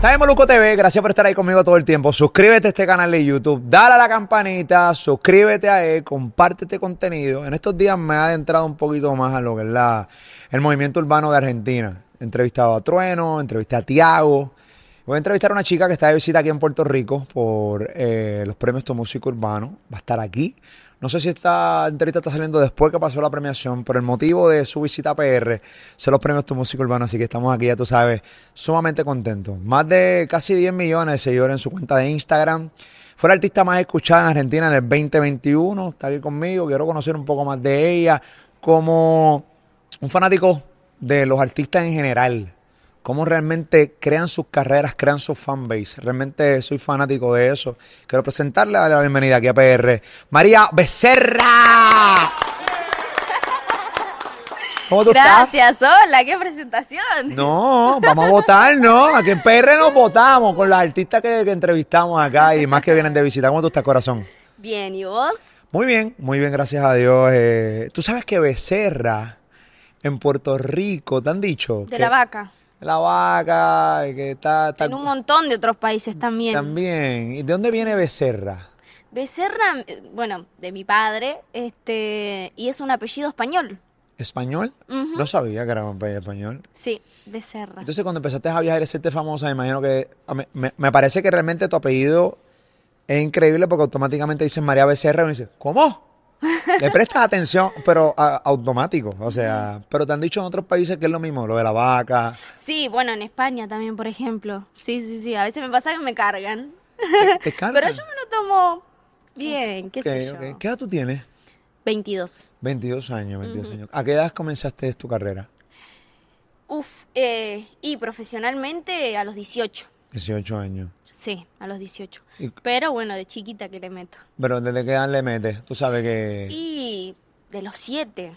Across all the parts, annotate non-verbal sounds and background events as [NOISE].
Estás en Moluco TV, gracias por estar ahí conmigo todo el tiempo. Suscríbete a este canal de YouTube, dale a la campanita, suscríbete a él, comparte este contenido. En estos días me ha adentrado un poquito más a lo que es la, el movimiento urbano de Argentina. He entrevistado a Trueno, entrevisté a Tiago. Voy a entrevistar a una chica que está de visita aquí en Puerto Rico por eh, los premios Tu Música Urbano. Va a estar aquí. No sé si esta entrevista está saliendo después que pasó la premiación, pero el motivo de su visita a PR son los premios Tu Música Urbana, así que estamos aquí, ya tú sabes, sumamente contentos. Más de casi 10 millones de seguidores en su cuenta de Instagram. Fue la artista más escuchada en Argentina en el 2021. Está aquí conmigo, quiero conocer un poco más de ella como un fanático de los artistas en general cómo realmente crean sus carreras, crean su fanbase. Realmente soy fanático de eso. Quiero presentarle a la bienvenida aquí a PR. María Becerra. ¿Cómo tú Gracias, hola, qué presentación. No, vamos a votar, ¿no? Aquí en PR nos votamos con las artistas que, entrevistamos acá y más que vienen de visita. ¿Cómo tú estás, corazón? Bien, ¿y vos? Muy bien, muy bien, gracias a Dios. Eh, tú sabes que Becerra en Puerto Rico, ¿te han dicho? De la vaca la vaca, que está, En un montón de otros países también. También. ¿Y de dónde viene Becerra? Becerra, eh, bueno, de mi padre, este, y es un apellido español. ¿Español? No sabía que era un apellido español. Sí, Becerra. Entonces, cuando empezaste a viajar y hacerte famosa, me imagino que. Me, me, parece que realmente tu apellido es increíble porque automáticamente dices María Becerra y uno dice, ¿cómo? Le prestas atención, pero automático. O sea, pero te han dicho en otros países que es lo mismo, lo de la vaca. Sí, bueno, en España también, por ejemplo. Sí, sí, sí. A veces me pasa que me cargan. ¿Te, [LAUGHS] cargan? pero yo me lo tomo bien, qué sé yo. ¿Qué edad tú tienes? 22. 22 años, 22 años. ¿A qué edad comenzaste tu carrera? Uf, eh, y profesionalmente a los 18. 18 años. Sí, a los 18. Pero bueno, de chiquita que le meto. ¿Pero desde qué edad le metes? Tú sabes que... Y de los 7.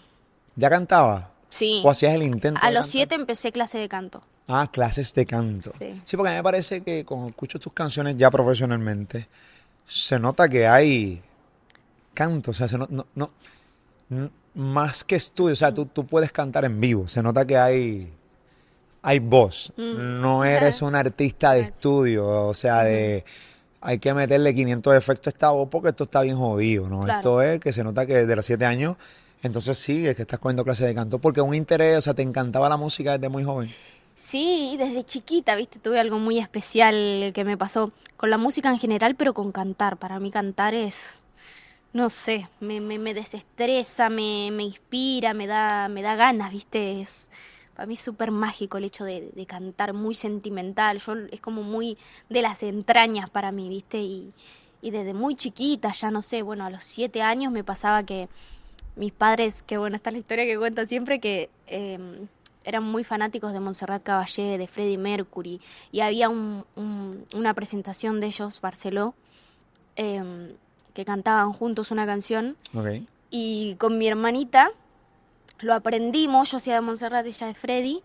¿Ya cantaba? Sí. ¿O hacías el intento? A los 7 empecé clase de canto. Ah, clases de canto. Sí. sí, porque a mí me parece que cuando escucho tus canciones ya profesionalmente, se nota que hay canto, o sea, se no, no, más que estudio, o sea, tú, tú puedes cantar en vivo, se nota que hay hay voz. Mm. No eres un artista de [LAUGHS] estudio, o sea, de hay que meterle 500 efectos a esta voz porque esto está bien jodido, ¿no? Esto es que se nota que desde los 7 años, entonces sí, es que estás cogiendo clases de canto porque un interés, o sea, te encantaba la música desde muy joven. Sí, desde chiquita, viste, tuve algo muy especial que me pasó con la música en general, pero con cantar. Para mí cantar es, no sé, me, me, me desestresa, me, me inspira, me da, me da ganas, viste, es para mí es súper mágico el hecho de, cantar, muy sentimental. Yo, es como muy de las entrañas para mí, ¿viste? Y, desde muy chiquita, ya no sé, bueno, a los siete años me pasaba que mis padres, que bueno, esta es la historia que cuento siempre, que em, eran muy fanáticos de Montserrat Caballé, de Freddie Mercury, y había una presentación de ellos, Barceló, em, que cantaban juntos una canción. Y con mi hermanita lo aprendimos, yo hacía de Montserrat, ella de Freddy,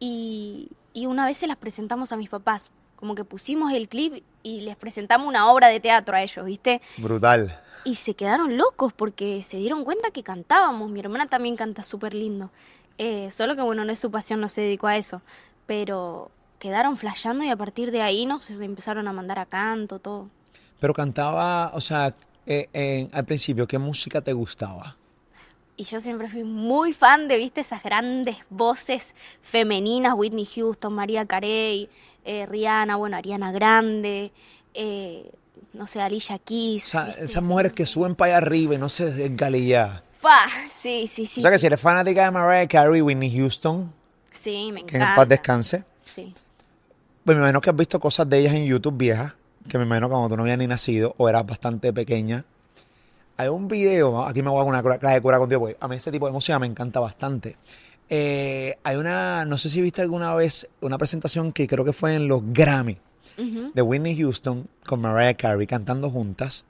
y, una vez se las presentamos a mis papás. Como que pusimos el clip y les presentamos una obra de teatro a ellos, ¿viste? Brutal. Y se quedaron locos porque se dieron cuenta que cantábamos. Mi hermana también canta súper lindo. Eh, solo que, bueno, no es su pasión, no se dedicó a eso. Pero quedaron flasheando y a partir de ahí nos empezaron a mandar a canto, todo. Pero cantaba, o sea, eh, al principio, ¿qué música te gustaba? Y yo siempre fui muy fan de, viste, esas grandes voces femeninas, Whitney Houston, María Carey, eh, Rihanna, bueno, Ariana Grande, eh, no sé, Alicia Keys. esas mujeres que suben para allá arriba y no se desgalillan. Fa, sí, sí, sí. O sea que si eres fanática de Mariah Carey, Whitney Houston. Sí, me encanta. Que en paz descanse. Sí. Pues me imagino que has visto cosas de ellas en YouTube viejas, que me imagino que cuando tú no habías ni nacido o eras bastante pequeña, hay un video, aquí me voy a una clase de cura contigo, porque a mí este tipo de música me encanta bastante. Eh, hay una, no sé si viste alguna vez una presentación que creo que fue en los Grammy de Whitney Houston con Mariah Carey cantando juntas.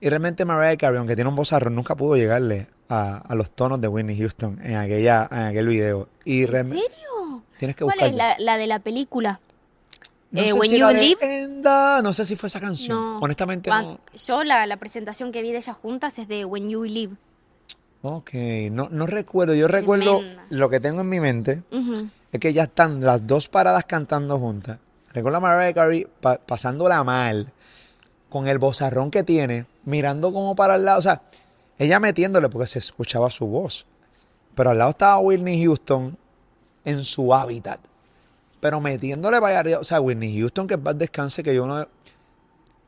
Y realmente Mariah Carey, aunque tiene un vozarro, nunca pudo llegarle a, los tonos de Whitney Houston en, aquella, en aquel video. Y ¿En serio? Tienes que ¿Cuál es la de la película? No eh, When You Live. no sé si fue esa canción. Honestamente no. Yo la, presentación que vi de ellas juntas es de When You Live. Ok, no, no recuerdo. Yo recuerdo lo que tengo en mi mente es que ya están las dos paradas cantando juntas. Recuerdo a Mariah Carey pa- pasándola mal, con el bozarrón que tiene, mirando como para el lado. O sea, ella metiéndole porque se escuchaba su voz. Pero al lado estaba Whitney Houston en su hábitat. Pero metiéndole para allá arriba. O sea, Whitney Houston, que paz descanse, que yo no.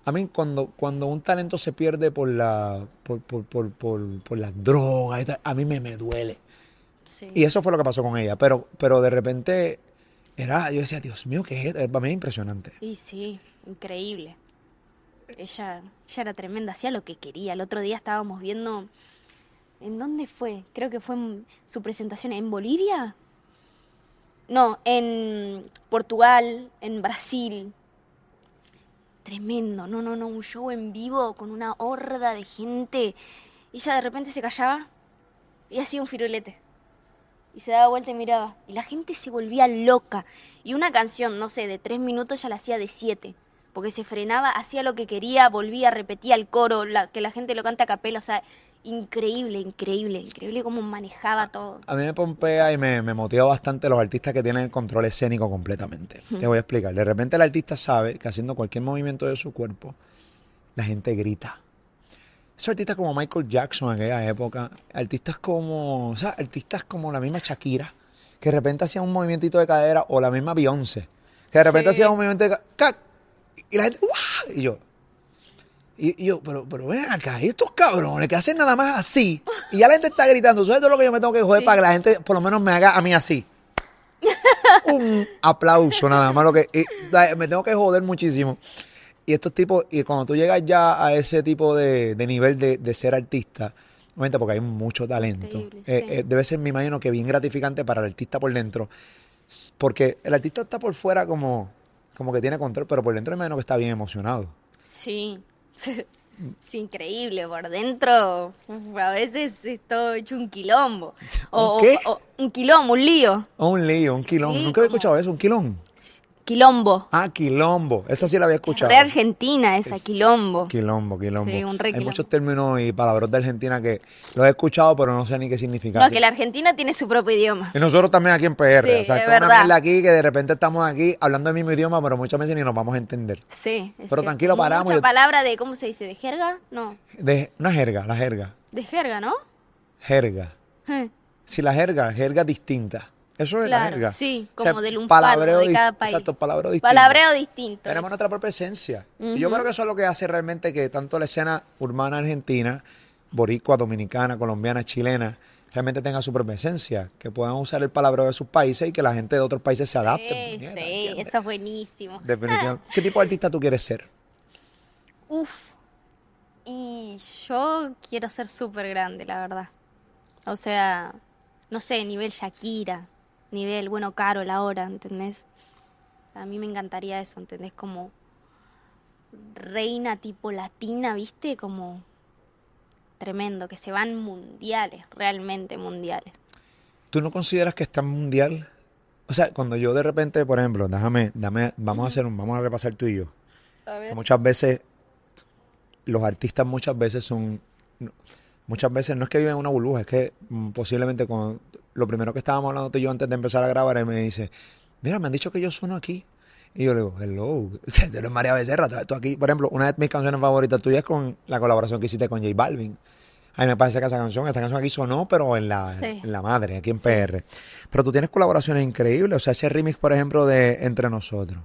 A mí, cuando, cuando un talento se pierde por la por, por, por, por, por las drogas, y tal, a mí me, me duele. Sí. Y eso fue lo que pasó con ella. Pero, pero de repente, era, yo decía, Dios mío, ¿qué es? Para mí es impresionante. Y sí, increíble. Ella, ella era tremenda, hacía lo que quería. El otro día estábamos viendo. ¿En dónde fue? Creo que fue en su presentación en Bolivia. No, en Portugal, en Brasil. Tremendo, no, no, no, un show en vivo con una horda de gente. Ella de repente se callaba y hacía un firulete. Y se daba vuelta y miraba. Y la gente se volvía loca. Y una canción, no sé, de tres minutos ya la hacía de siete. Porque se frenaba, hacía lo que quería, volvía, repetía el coro, la, que la gente lo canta a capela. O sea, increíble, increíble, increíble cómo manejaba todo. A mí me pompea y me, me motiva bastante los artistas que tienen el control escénico completamente. Te voy a explicar. De repente el artista sabe que haciendo cualquier movimiento de su cuerpo, la gente grita. Esos artistas como Michael Jackson en aquella época, artistas como, o sea, artistas como la misma Shakira, que de repente hacían un movimientito de cadera, o la misma Beyoncé, que de repente Sí. hacía un movimiento de cadera, y la gente, ¡guau! Y yo, y, y yo, pero, pero ven acá, y estos cabrones que hacen nada más así, y ya la gente está gritando, ¿sabes todo lo que yo me tengo que joder Sí. para que la gente por lo menos me haga a mí así? [LAUGHS] Un aplauso nada más, lo que y, me tengo que joder muchísimo. Y estos tipos, y cuando tú llegas ya a ese tipo de, de nivel de, de ser artista, porque hay mucho talento, eh, sí. eh, debe ser, me imagino, que bien gratificante para el artista por dentro, porque el artista está por fuera como, como que tiene control, pero por dentro me imagino que está bien emocionado. Sí. Es increíble, por dentro a veces es todo hecho un quilombo. O, ¿Un qué? o- o un quilombo, un lío. Oh, un lío, un quilombo. Sí, Nunca había como- escuchado eso, un quilón. Quilombo. Ah, quilombo. Esa sí la había escuchado. Re argentina esa, Es- quilombo. Quilombo, quilombo. Sí, un re Hay quilombo. muchos términos y palabras de Argentina que los he escuchado, pero no sé ni qué significan. No, que la Argentina tiene su propio idioma. Y nosotros también aquí en PR. Sí, o sea, es una mierda aquí que de repente estamos aquí hablando el mismo idioma, pero muchas veces ni nos vamos a entender. Sí, es Pero tranquilo, paramos, Mucha yo- palabra de, ¿cómo se dice? ¿De jerga? No, De, una jerga, la jerga. de jerga, ¿no? Jerga. Eh, Si la jerga, jerga distinta. Eso es la Claro, jerga. sí, O sea, como del lunfardo palabreo de cada país. Exacto, palabreo distinto. Palabreo distinto. Tenemos nuestra propia esencia. Y yo creo que eso es lo que hace realmente que tanto la escena urbana argentina, boricua, dominicana, colombiana, chilena, realmente tenga su propia esencia. Que puedan usar el palabreo de sus países y que la gente de otros países se adapte. Sí, sí, ¿entiendes? eso es buenísimo. Definitivamente. [LAUGHS] ¿Qué tipo de artista tú quieres ser? Uf. Y yo quiero ser súper grande, la verdad. O sea, no sé, nivel Shakira, nivel, bueno, Carol ahora, ¿entendés? A mí me encantaría eso, ¿entendés? Como reina tipo latina, ¿viste? Como tremendo, que se van mundiales, realmente mundiales. ¿Tú no consideras que está mundial? O sea, cuando yo de repente, por ejemplo, déjame, dame, vamos a hacer un, vamos a repasar tú y yo. A muchas veces los artistas muchas veces son muchas veces no es que viven en una burbuja es que mm, posiblemente con lo primero que estábamos hablando tú y yo antes de empezar a grabar él me dice mira me han dicho que yo sueno aquí y yo le digo hello [LAUGHS] o sea, tú eres María Becerra tú- aquí por ejemplo una de mis canciones favoritas tuyas es con la colaboración que hiciste con J Balvin. A mí me parece que esa canción, esta canción aquí sonó, pero en la, Sí. en la madre, aquí en Sí. PR. Pero tú tienes colaboraciones increíbles, o sea, ese remix, por ejemplo, de Entre Nosotros,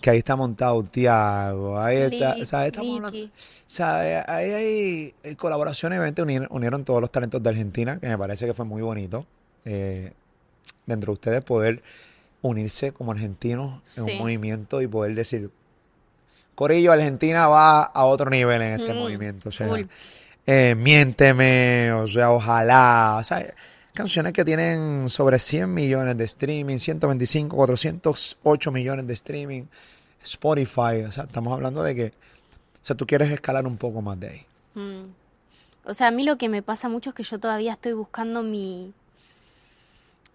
que ahí está montado Tiago, ahí está, o sea, estamos hablando, sea, ahí hay eh, colaboraciones, obviamente unieron, unieron todos los talentos de Argentina, que me parece que fue muy bonito, eh, dentro de ustedes poder unirse como argentinos en Sí. un movimiento y poder decir, Corillo, Argentina va a otro nivel en este Mm, movimiento, o sea, eh, Miénteme, o sea, Ojalá, o sea, canciones que tienen sobre 100 millones de streaming, 125, 408 millones de streaming, Spotify, o sea, estamos hablando de que, o sea, tú quieres escalar un poco más de ahí. Mm. O sea, a mí lo que me pasa mucho es que yo todavía estoy buscando mi...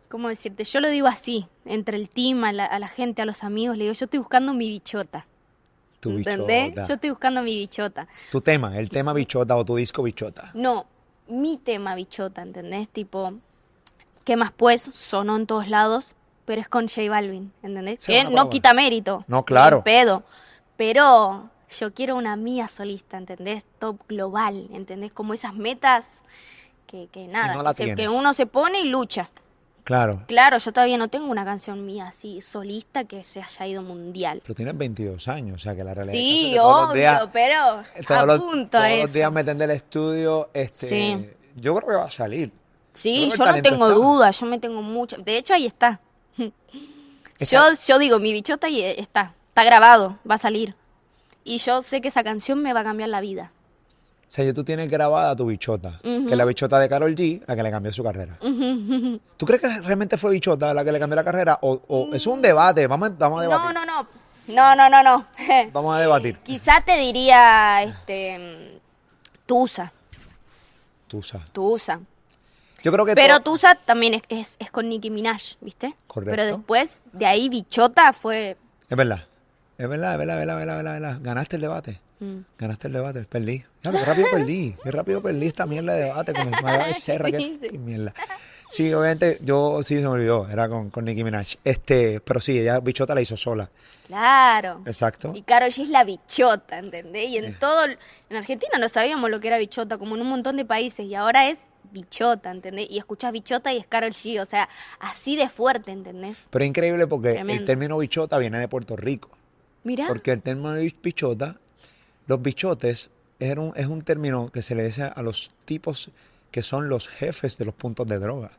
¿Cómo decirte? Yo lo digo así, entre el team, a la, a la gente, a los amigos, le digo, yo estoy buscando mi bichota. Tu ¿Entendés? bichota. Yo estoy buscando mi bichota. Tu tema, el tema bichota o tu disco bichota. No, mi tema bichota, ¿entendés? Tipo, ¿qué más pues? Sonó en todos lados. pero es con J Balvin, ¿entendés? Sí, que no quita mérito. No, claro. pedo. Pero yo quiero una mía solista, ¿entendés? Top global, ¿entendés? Como esas metas que, que nada, no que, se- que uno se pone y lucha. Claro. Claro, yo todavía no tengo una canción mía así solista que se haya ido mundial. Pero tienes 22 años, o sea que la realidad Sí, es que obvio, días- pero todos los, a todos los días meten del estudio, este, Sí. yo creo que va a salir. Sí, el yo no tengo está. duda, yo me tengo mucho. De hecho, ahí [LAUGHS] está. Yo, yo digo, mi bichota ahí está. Está grabado, va a salir. Y yo sé que esa canción me va a cambiar la vida. O sea, ya tú tienes grabada tu bichota, que es la bichota de Carol G, la que le cambió su carrera. ¿Tú crees que realmente fue bichota la que le cambió la carrera? ¿O, o es un debate? Vamos, a- vamos a No, debatir. no, no. No, no, no, no. [LAUGHS] Vamos a debatir. [LAUGHS] Quizá te diría, este, Tusa, Tusa. Tusa. Yo creo que Pero Tusa también es, es, es con Nicki Minaj, ¿viste? Correcto. Pero después, de ahí Bichota fue... Es verdad. Es verdad, es verdad, es verdad, es verdad, es verdad, es verdad. Ganaste el debate. mm. Ganaste el debate, perdí. Qué rápido perdí. Qué rápido perdí esta mierda de debate como María Becerra, qué Sí. fucking mierda. Sí, obviamente, yo sí se me olvidó, era con, con Nicki Minaj. Este, pero sí, ella bichota la hizo sola. Claro. Exacto. Y Karol G es la bichota, ¿entendés? Y en todo, el- en Argentina no sabíamos lo que era bichota, como en un montón de países, y ahora es bichota, ¿entendés? Y escuchás bichota y es Karol G, o sea, así de fuerte, ¿entendés? Pero es increíble porque el término bichota viene de Puerto Rico. Mira, Porque el término de bichota, los bichotes, es un, es un término que se le dice a los tipos que son los jefes de los puntos de droga.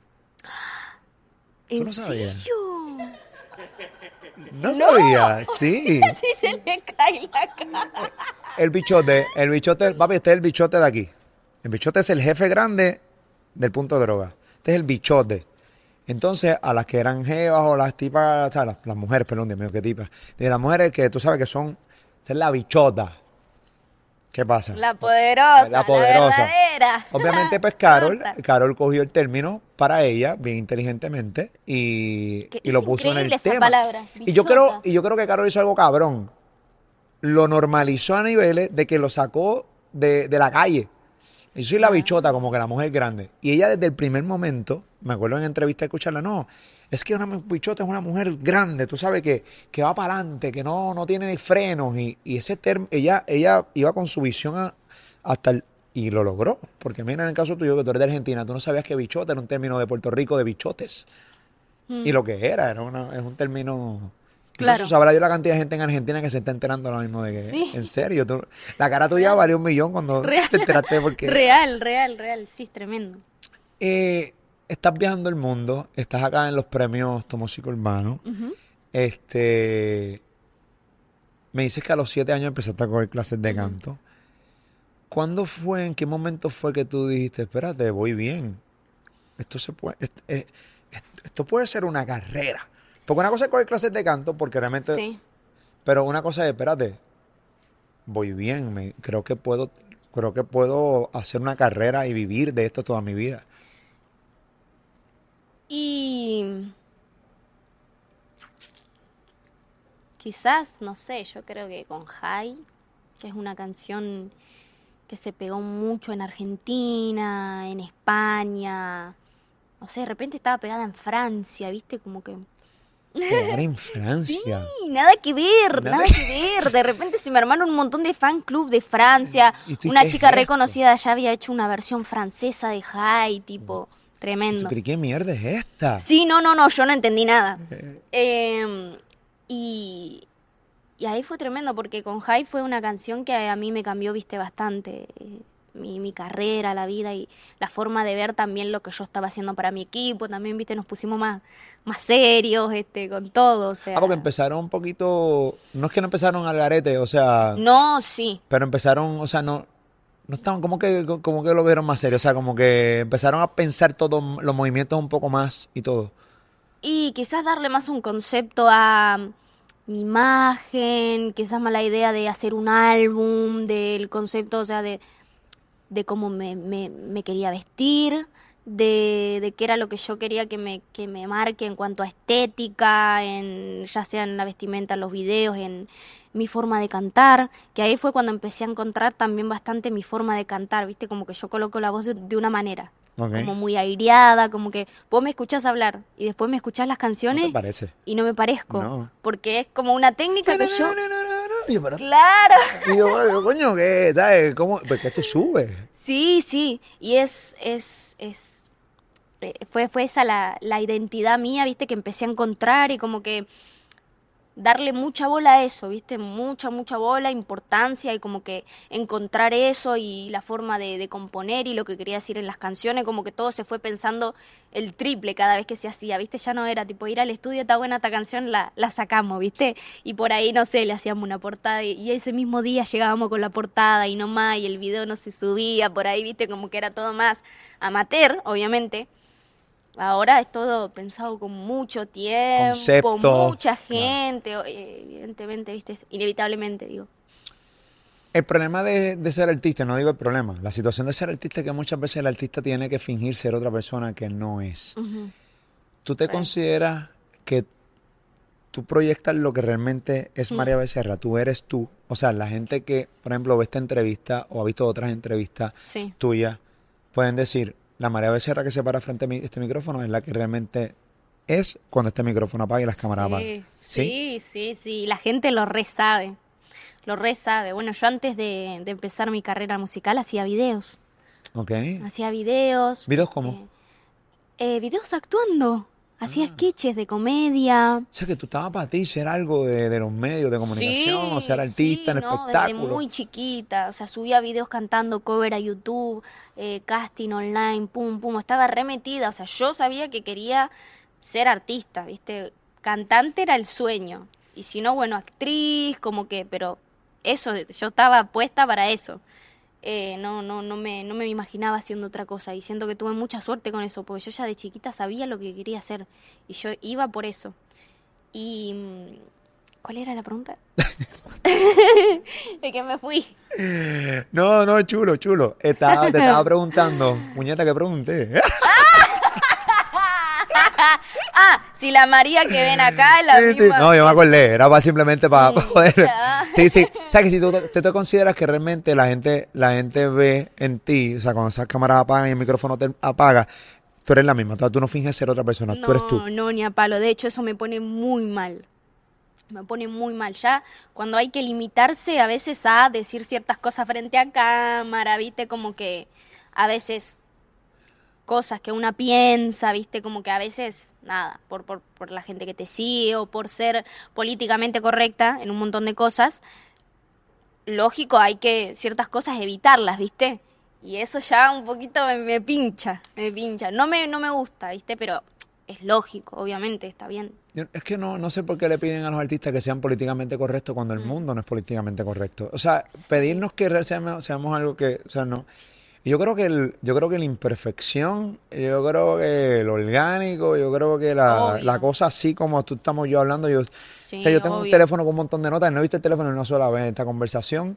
¿en no sabías? serio? No, sabía, sí. [LAUGHS] Sí se le cae la cara. El bichote, el bichote, papi, este es el bichote de aquí. El bichote es el jefe grande del punto de droga. Este es el bichote. Entonces, a las que eran jevas o las tipas, o sea, las, las mujeres, perdón, Dios mío, qué tipas. De las mujeres que tú sabes que son, esta es la bichota. ¿Qué pasa? La poderosa, La poderosa. la verdadera. Obviamente, pues Carol. Carol cogió el término para ella, bien inteligentemente, y, y lo puso en el esa tema. palabra, y yo creo, y yo creo que Carol hizo algo cabrón. Lo normalizó a niveles de que lo sacó de, de la calle. Y soy la bichota, como que la mujer grande. Y ella desde el primer momento, me acuerdo en entrevista escucharla, no, es que una bichota es una mujer grande, tú sabes que, que va para adelante, que no, no tiene frenos. Y, y ese término, ella, ella iba con su visión a- hasta el, y lo logró. Porque mira, en el caso tuyo, que tú eres de Argentina, tú no sabías que bichota era un término de Puerto Rico de bichotes. Y lo que era, era una, es un término. Claro. Incluso sabrá yo la cantidad de gente en Argentina que se está enterando ahora mismo de que. Sí. En serio, tú- la cara tuya valió un millón cuando [LAUGHS] Real. te enteraste porque. Real, real, real, sí, es tremendo. Eh, estás viajando el mundo, estás acá en los premios Tomosico Urbano. Ujú. Este. Me dices que a los siete años empezaste a coger clases de canto. ¿Cuándo fue, en qué momento fue que tú dijiste, espérate, voy bien? Esto se puede, est- est- esto puede ser una carrera. Porque una cosa es coger clases de canto, porque realmente, Sí. pero una cosa es, espérate, voy bien, me, creo que puedo, creo que puedo hacer una carrera y vivir de esto toda mi vida. Y quizás, no sé, yo creo que con High, que es una canción que se pegó mucho en Argentina, en España, no sé, de repente estaba pegada en Francia, ¿viste? Como que... Pegar en [LAUGHS] Francia. Sí, nada que ver, Nada nada, que ver. De repente se me armaron un montón de fan club de Francia. ¿Y tú, Una chica reconocida allá había hecho una versión francesa de High, tipo, ¿Tú tremendo. qué mierda es esta? Sí, no, no, no, yo no entendí nada. Eh, y, y ahí fue tremendo porque con High fue una canción que a mí me cambió, viste, bastante. eh, Mi, mi carrera, la vida y la forma de ver también lo que yo estaba haciendo para mi equipo. También, viste, nos pusimos más, más serios, este, con todo. O sea, Ah, porque empezaron un poquito. No es que no empezaron al garete, o sea. no, sí. Pero empezaron, o sea, no. No estaban, como que, como que lo vieron más serio, o sea, como que empezaron a pensar todos los movimientos un poco más y todo. Y quizás darle más un concepto a mi imagen, quizás más la idea de hacer un álbum, del concepto, o sea, de, de cómo me, me- me quería vestir, de, de qué era lo que yo quería que me, que me marque en cuanto a estética, en, ya sea en la vestimenta, en los videos, en mi forma de cantar, que ahí fue cuando empecé a encontrar también bastante mi forma de cantar, viste, como que yo coloco la voz de, de una manera. Como muy aireada, como que vos me escuchás hablar y después me escuchás las ¿No canciones parece? y no me parezco. No. Porque es como una técnica que yo... No. Y yo, pero- Claro. y yo, yo, coño, ¿qué? ¿Cómo? Porque tú subes. Sí, sí. Y es, es, es, eh, fue, fue esa la, la identidad mía, viste, que empecé a encontrar y como que darle mucha bola a eso, viste, mucha, mucha bola, importancia y como que encontrar eso y la forma de, de componer y lo que quería decir en las canciones, como que todo se fue pensando el triple cada vez que se hacía, viste, ya no era tipo ir al estudio, está buena esta canción, la, la sacamos, viste, y por ahí, no sé, le hacíamos una portada y, y ese mismo día llegábamos con la portada y no más, y el video no se subía, por ahí, viste, como que era todo más amateur, obviamente. Ahora es todo pensado con mucho tiempo, Concepto, mucha gente, eh, evidentemente, viste, inevitablemente, digo. El problema de, de ser artista, no digo el problema, la situación de ser artista es que muchas veces el artista tiene que fingir ser otra persona que no es. ¿Tú te Right. consideras que tú proyectas lo que realmente es. María Becerra? Tú eres tú. O sea, la gente que, por ejemplo, ve esta entrevista o ha visto otras entrevistas Sí. tuyas, pueden decir, la María Becerra que se para frente a mi- este micrófono es la que realmente es cuando este micrófono apaga y las cámaras Sí, apagan. sí, sí, sí, la gente lo re sabe, lo re sabe. Bueno, yo antes de, de empezar mi carrera musical hacía videos, Ok. hacía videos. ¿Videos cómo? eh, eh, videos actuando, hacía Ah. sketches de comedia. O sea, que tú estabas para ti ser algo de, de los medios de comunicación, o ser artista en sí, no, espectáculo. Desde muy chiquita, o sea, subía videos cantando cover a YouTube, eh, casting online, pum, pum, estaba remetida, o sea, yo sabía que quería ser artista, ¿viste? Cantante era el sueño, y si no, bueno, actriz, como que, pero eso, yo estaba puesta para eso. Eh, no, no, no me, no me imaginaba haciendo otra cosa y siento que tuve mucha suerte con eso, porque yo ya de chiquita sabía lo que quería hacer y yo iba por eso. Y mm, ¿cuál era la pregunta? [LAUGHS] de que me fui. [LAUGHS] No, no, chulo, chulo. Estaba, te estaba preguntando, muñeca, que pregunté. [LAUGHS] Si la María que ven acá es la Sí, sí, misma. no, yo me acordé, era para simplemente para poder. Sí, sí. O sea, que si tú te, te- consideras que realmente la gente, la gente ve en ti, o sea, cuando esas cámaras apagan y el micrófono te apaga, tú eres la misma, o sea, tú no finges ser otra persona, tú eres tú. No, no, ni a palo. De hecho, eso me pone muy mal. Me pone muy mal. Ya cuando hay que limitarse a veces a decir ciertas cosas frente a cámara, ¿viste? Como que a veces cosas que una piensa, ¿viste? Como que a veces, nada, por, por, por la gente que te sigue o por ser políticamente correcta en un montón de cosas, lógico, hay que ciertas cosas evitarlas, ¿viste? Y eso ya un poquito me, me pincha, me pincha. No me, no me gusta, ¿viste? Pero es lógico, obviamente, está bien. Es que no, no sé por qué le piden a los artistas que sean políticamente correctos cuando Mm. el mundo no es políticamente correcto. O sea, pedirnos que seamos, seamos algo que, o sea, no. Y Yo creo que el, yo creo que la imperfección, yo creo que lo orgánico, yo creo que la, la cosa así como tú estamos yo hablando, yo, Sí, o sea, yo tengo un teléfono con un montón de notas, no he visto el teléfono una sola vez en esta conversación.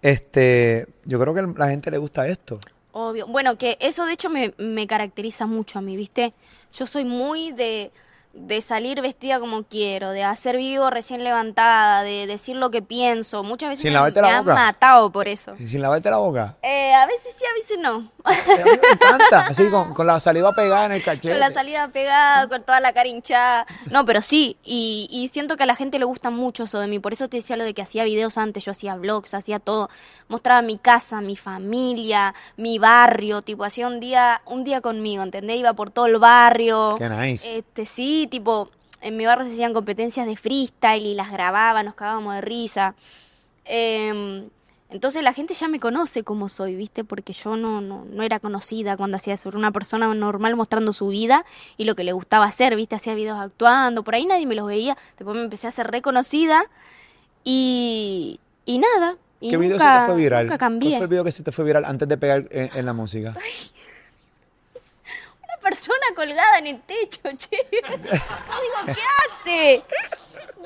Este, yo creo que la gente le gusta esto. Obvio. Bueno, que eso de hecho me, me caracteriza mucho a mí, ¿viste? Yo soy muy de, de salir vestida como quiero, de hacer vivo recién levantada, de decir lo que pienso. Muchas veces Sin me, me la han matado por eso. Y sin lavarte la boca. Eh, a veces sí, a veces no. A mí me encanta, así con, con la saliva pegada en el cachete. [LAUGHS] Con la salida pegada, con toda la cara hinchada. No, pero sí, y, y siento que a la gente le gusta mucho eso de mí. Por eso te decía lo de que hacía videos antes, yo hacía vlogs, hacía todo. Mostraba mi casa, mi familia, mi barrio, tipo, hacía un día, un día conmigo, ¿entendés? Iba por todo el barrio. Qué nice. Este, sí, tipo, en mi barrio se hacían competencias de freestyle y las grababa, nos cagábamos de risa. Em, entonces la gente ya me conoce como soy, ¿viste? Porque yo no, no, no era conocida cuando hacía eso. Era una persona normal mostrando su vida y lo que le gustaba hacer, ¿viste? Hacía videos actuando, por ahí nadie me los veía. Después me empecé a hacer reconocida y, y nada. Y ¿Qué video nunca, se te fue viral? Nunca ¿Cuál cambié. fue el video que se te fue viral antes de pegar en, en la música? Una persona colgada en el techo, [LAUGHS] che. Digo, ¿qué hace?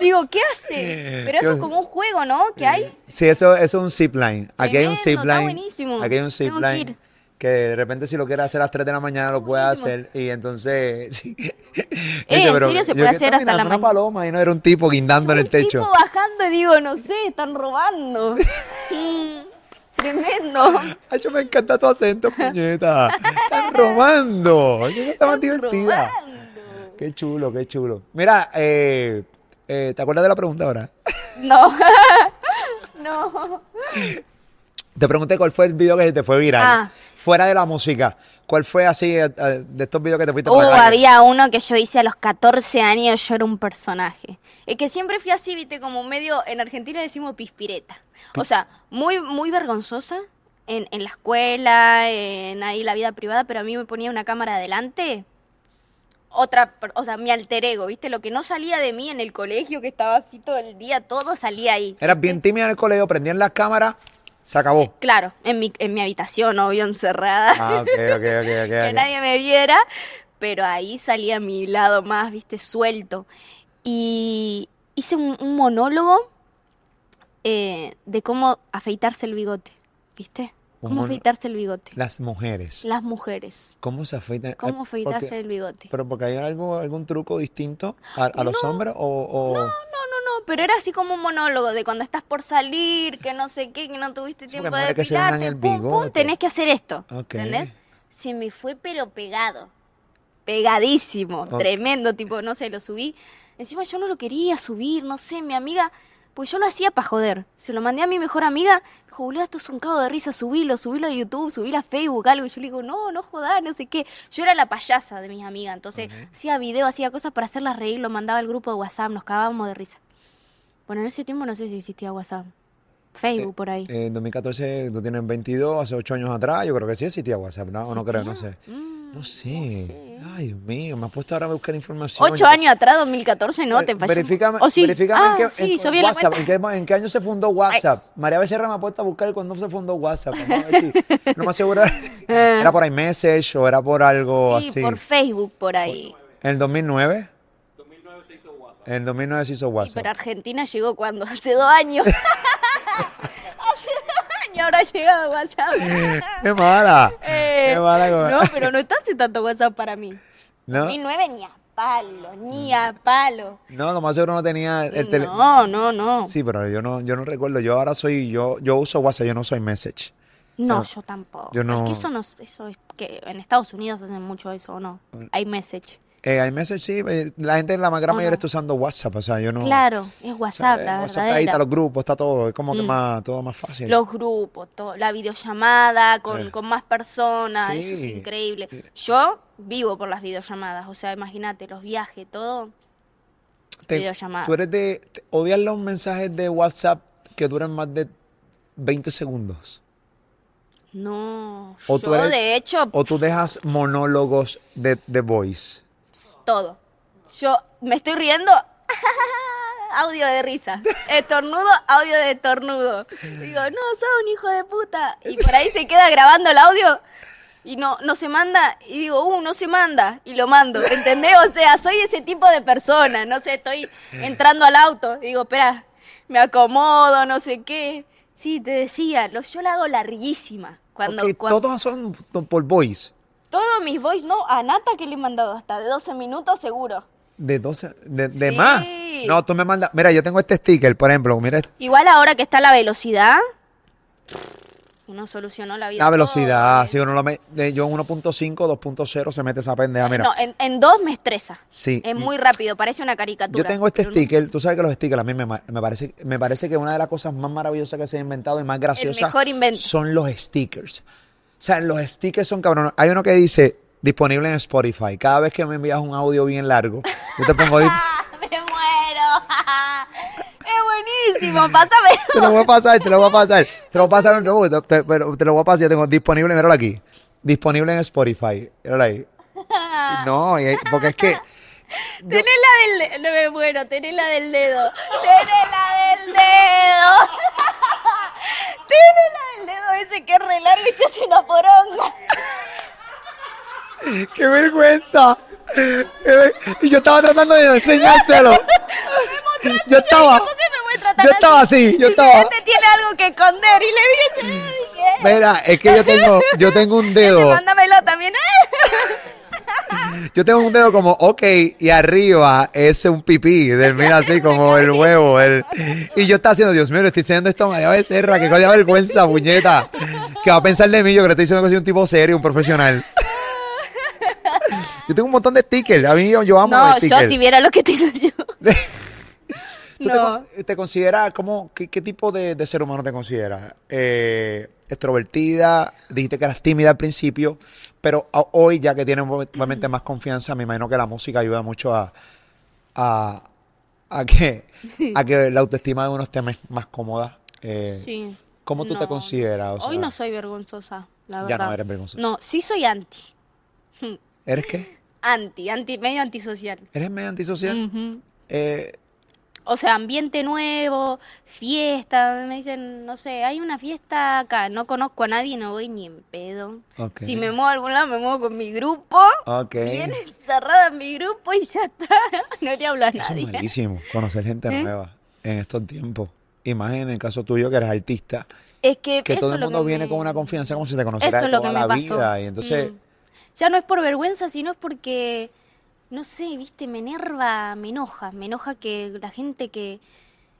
Digo, ¿qué hace? Pero eso es como un juego, ¿no? Que hay. Sí, eso, eso es un zipline. Aquí hay un Tremendo, está zipline. buenísimo. Aquí hay un zipline. Que de repente si lo quieres hacer a las 3 de la mañana lo Buenísimo. hacer. Y entonces... [LAUGHS] sí. Eh, Dice, en serio se yo puede hacer hasta la mirando una mañana. paloma y no era un tipo guindando en el Un techo. tipo bajando y digo, no sé, están robando. [LAUGHS] Tremendo. [LAUGHS] Ay, yo me encanta tu acento, puñeta. Están robando. Cosa más divertida. Robando. Qué chulo, qué chulo. Mira, eh, eh, ¿te acuerdas de la pregunta ahora? [LAUGHS] No. [LAUGHS] no. Te pregunté cuál fue el video que se te fue viral. Ah. Fuera de la música. ¿Cuál fue así eh, eh, de estos videos que te fuiste Oh, por la calle? había uno que yo hice a los 14 años, yo era un personaje. Es que siempre fui así, viste, como medio, en Argentina decimos pispireta. O sea, muy, muy vergonzosa en, en la escuela, en ahí la vida privada, pero a mí me ponía una cámara adelante. Otra, o sea, mi alter ego, viste, lo que no salía de mí en el colegio, que estaba así todo el día, todo salía ahí. Eras bien tímida en el colegio, prendían las cámaras, se acabó. Claro, en mi, en mi habitación, obvio, encerrada. Ah, ok, ok, ok, ok. [LAUGHS] que nadie me viera, pero ahí salía mi lado más, viste, suelto. Y hice un, un monólogo eh, de cómo afeitarse el bigote, ¿viste? Cómo afeitarse el bigote. Las mujeres. Las mujeres. ¿Cómo se afeitan? Cómo Eh, afeitarse porque- el bigote. ¿Pero porque hay algo, algún truco distinto a, a los No. hombres o...? o- No, no, no, pero era así como un monólogo de cuando estás por salir, que no sé qué, que no tuviste tiempo de depilarte, pum, pum, tenés que hacer esto, Ok. ¿entendés? Se me fue pero pegado, pegadísimo, tremendo, tipo, no sé, lo subí. Encima yo no lo quería subir, no sé, mi amiga, pues yo lo hacía para joder. Se lo mandé a mi mejor amiga, me dijo, boludo, esto es un cago de risa, subilo, subilo a YouTube, subilo a Facebook, algo. Y yo le digo, no, no jodas, no sé qué. Yo era la payasa de mis amigas, entonces hacía video, hacía cosas para hacerlas reír, lo mandaba al grupo de WhatsApp, nos cagábamos de risa. Bueno, en ese tiempo no sé si existía WhatsApp. Facebook por ahí. En 2014 tú tienes 22, hace 8 años atrás, yo creo que sí existía WhatsApp, ¿no? ¿O no creo? No sé. Mm, No sé. sé. Ay, Dios mío, me has puesto ahora a buscar información. Ocho años atrás, 2014, no, te Eh, pasó. Verifícame, ¿O sí? verifícame ah, en qué, sí, en- hizo bien la WhatsApp, cuenta. en, qué, en qué año se fundó WhatsApp. María Becerra me ha puesto a buscar cuándo se fundó WhatsApp. [LAUGHS] Vamos a ver si- no me aseguro. ¿Era por iMessage o era por algo Sí, así? por Facebook por ahí. ¿En el 2009? En el 2009 se hizo Y WhatsApp. pero Argentina llegó cuando, hace dos años. [LAUGHS] [LAUGHS] hace dos años ahora ha llegado WhatsApp. ¡Qué mala! ¡Qué mala! como- no, pero no está hace tanto WhatsApp para mí. ¿No? 2009 ni a palo, ni a palo. No, lo más seguro no tenía el teléfono. No, no, no. Sí, pero yo no, yo no recuerdo. Yo ahora soy, yo, yo uso WhatsApp, yo no soy Message. No, O sea, yo tampoco. yo no- Es que eso no, eso es que en Estados Unidos hacen mucho eso, ¿o no? Hay message. Eh, iMessage sí, eh, la gente, la más gran ¿O mayoría no? está usando WhatsApp, o sea, yo no. Claro, es o sea, WhatsApp, eh, la WhatsApp está ahí, está los grupos, está todo, es como que Mm. más, todo más fácil. Los grupos, todo, la videollamada con, Eh. con más personas, eso es increíble. Yo vivo por las videollamadas, o sea, imagínate, los viajes, todo. Te- videollamada. Tú eres de, te- odias los mensajes de WhatsApp que duran más de 20 segundos. No, O yo tú eres- de hecho, O tú dejas monólogos de, de voice. Todo. Yo me estoy riendo, [LAUGHS] audio de risa. Estornudo, audio de estornudo. Digo, no, sos un hijo de puta. Y por ahí se queda grabando el audio y no, no se manda. Y digo, uh, no se manda. Y lo mando. ¿Entendés? O sea, soy ese tipo de persona. No sé, estoy entrando al auto. Digo, espera, me acomodo, no sé qué. Sí, te decía, lo, yo la hago larguísima. Cuando, cuando- todos son por voice. Todos mis voice, no, a Nata que le he mandado hasta de 12 minutos seguro. De 12, de, de Sí. más. No, tú me mandas. Mira, yo tengo este sticker, por ejemplo. Mira, este- Igual ahora que está la velocidad, uno solucionó la vida. la velocidad. todo. Si uno lo me, yo en 1.5, 2.0 se mete esa pendeja. Mira, No, en, en dos me estresa. Sí. Es muy rápido, parece una caricatura. yo tengo este no. sticker. Tú sabes que los stickers a mí me, me parece, me parece que una de las cosas más maravillosas que se ha inventado y más graciosas mejor invento. son los stickers. O sea, los stickers son cabrones. Hay uno que dice disponible en Spotify. Cada vez que me envías un audio bien largo, yo te pongo. ¡Ah, [LAUGHS] me muero! [LAUGHS] es buenísimo, pásame. [LAUGHS] Te lo voy a pasar, te lo voy a pasar. Te lo voy a pasar, te, te- pero te lo voy a pasar. Yo tengo disponible, míralo aquí. Disponible en Spotify. Míralo ahí. No, porque es que. Tenés la del dedo. No me muero, tenés la del dedo. Tenés la del dedo. La del dedo ese que es re largo y se hace una poronga. ¡Qué vergüenza! Y yo estaba tratando de enseñárselo. Yo estaba. ¿Por qué me Yo estaba así, yo estaba. Este tiene algo que esconder y le vi Mira, es que yo tengo, yo tengo un "Ese, dedo. mándamelo también. Yo tengo un dedo como, ok, y arriba es un pipí, del mira así [LAUGHS] como el huevo. El, y yo estaba haciendo, Dios mío, le estoy diciendo esto a María Becerra, que cosa vergüenza, puñeta. Que va a pensar de mí, yo que le estoy diciendo que soy un tipo serio, un profesional. Yo tengo un montón de stickers, a mí yo, yo amo los No, yo si viera lo que tengo yo. [LAUGHS] ¿Tú No. te consideras, qué, qué tipo de, de ser humano te consideras? Eh, extrovertida, dijiste que eras tímida al principio, pero a- hoy ya que tienes obviamente más confianza, me imagino que la música ayuda mucho a, a, a que, a que la autoestima de uno esté más, cómoda. Eh, Sí. ¿Cómo tú te consideras? O Hoy no soy vergonzosa, la Ya verdad. no eres vergonzosa. No, sí soy anti. ¿Eres qué? [LAUGHS] Anti, anti, medio antisocial. ¿Eres medio antisocial? Eh, O sea, ambiente nuevo, fiesta. Me dicen, no sé, hay una fiesta acá, no conozco a nadie, no voy ni en pedo. Si me muevo a algún lado, me muevo con mi grupo. Ok. Bien encerrada en mi grupo y ya está. [LAUGHS] No le hablo a Eso es nadie. malísimo, conocer gente ¿Eh? nueva en estos tiempos. Imagínate en el caso tuyo que eres artista, Es que, que eso todo es el mundo viene me- con una confianza como si te conociera Eso es lo toda que me la pasó. vida. Y entonces, Mm. Ya no es por vergüenza, sino es porque, no sé, viste, me enerva, me enoja. Me enoja que la gente que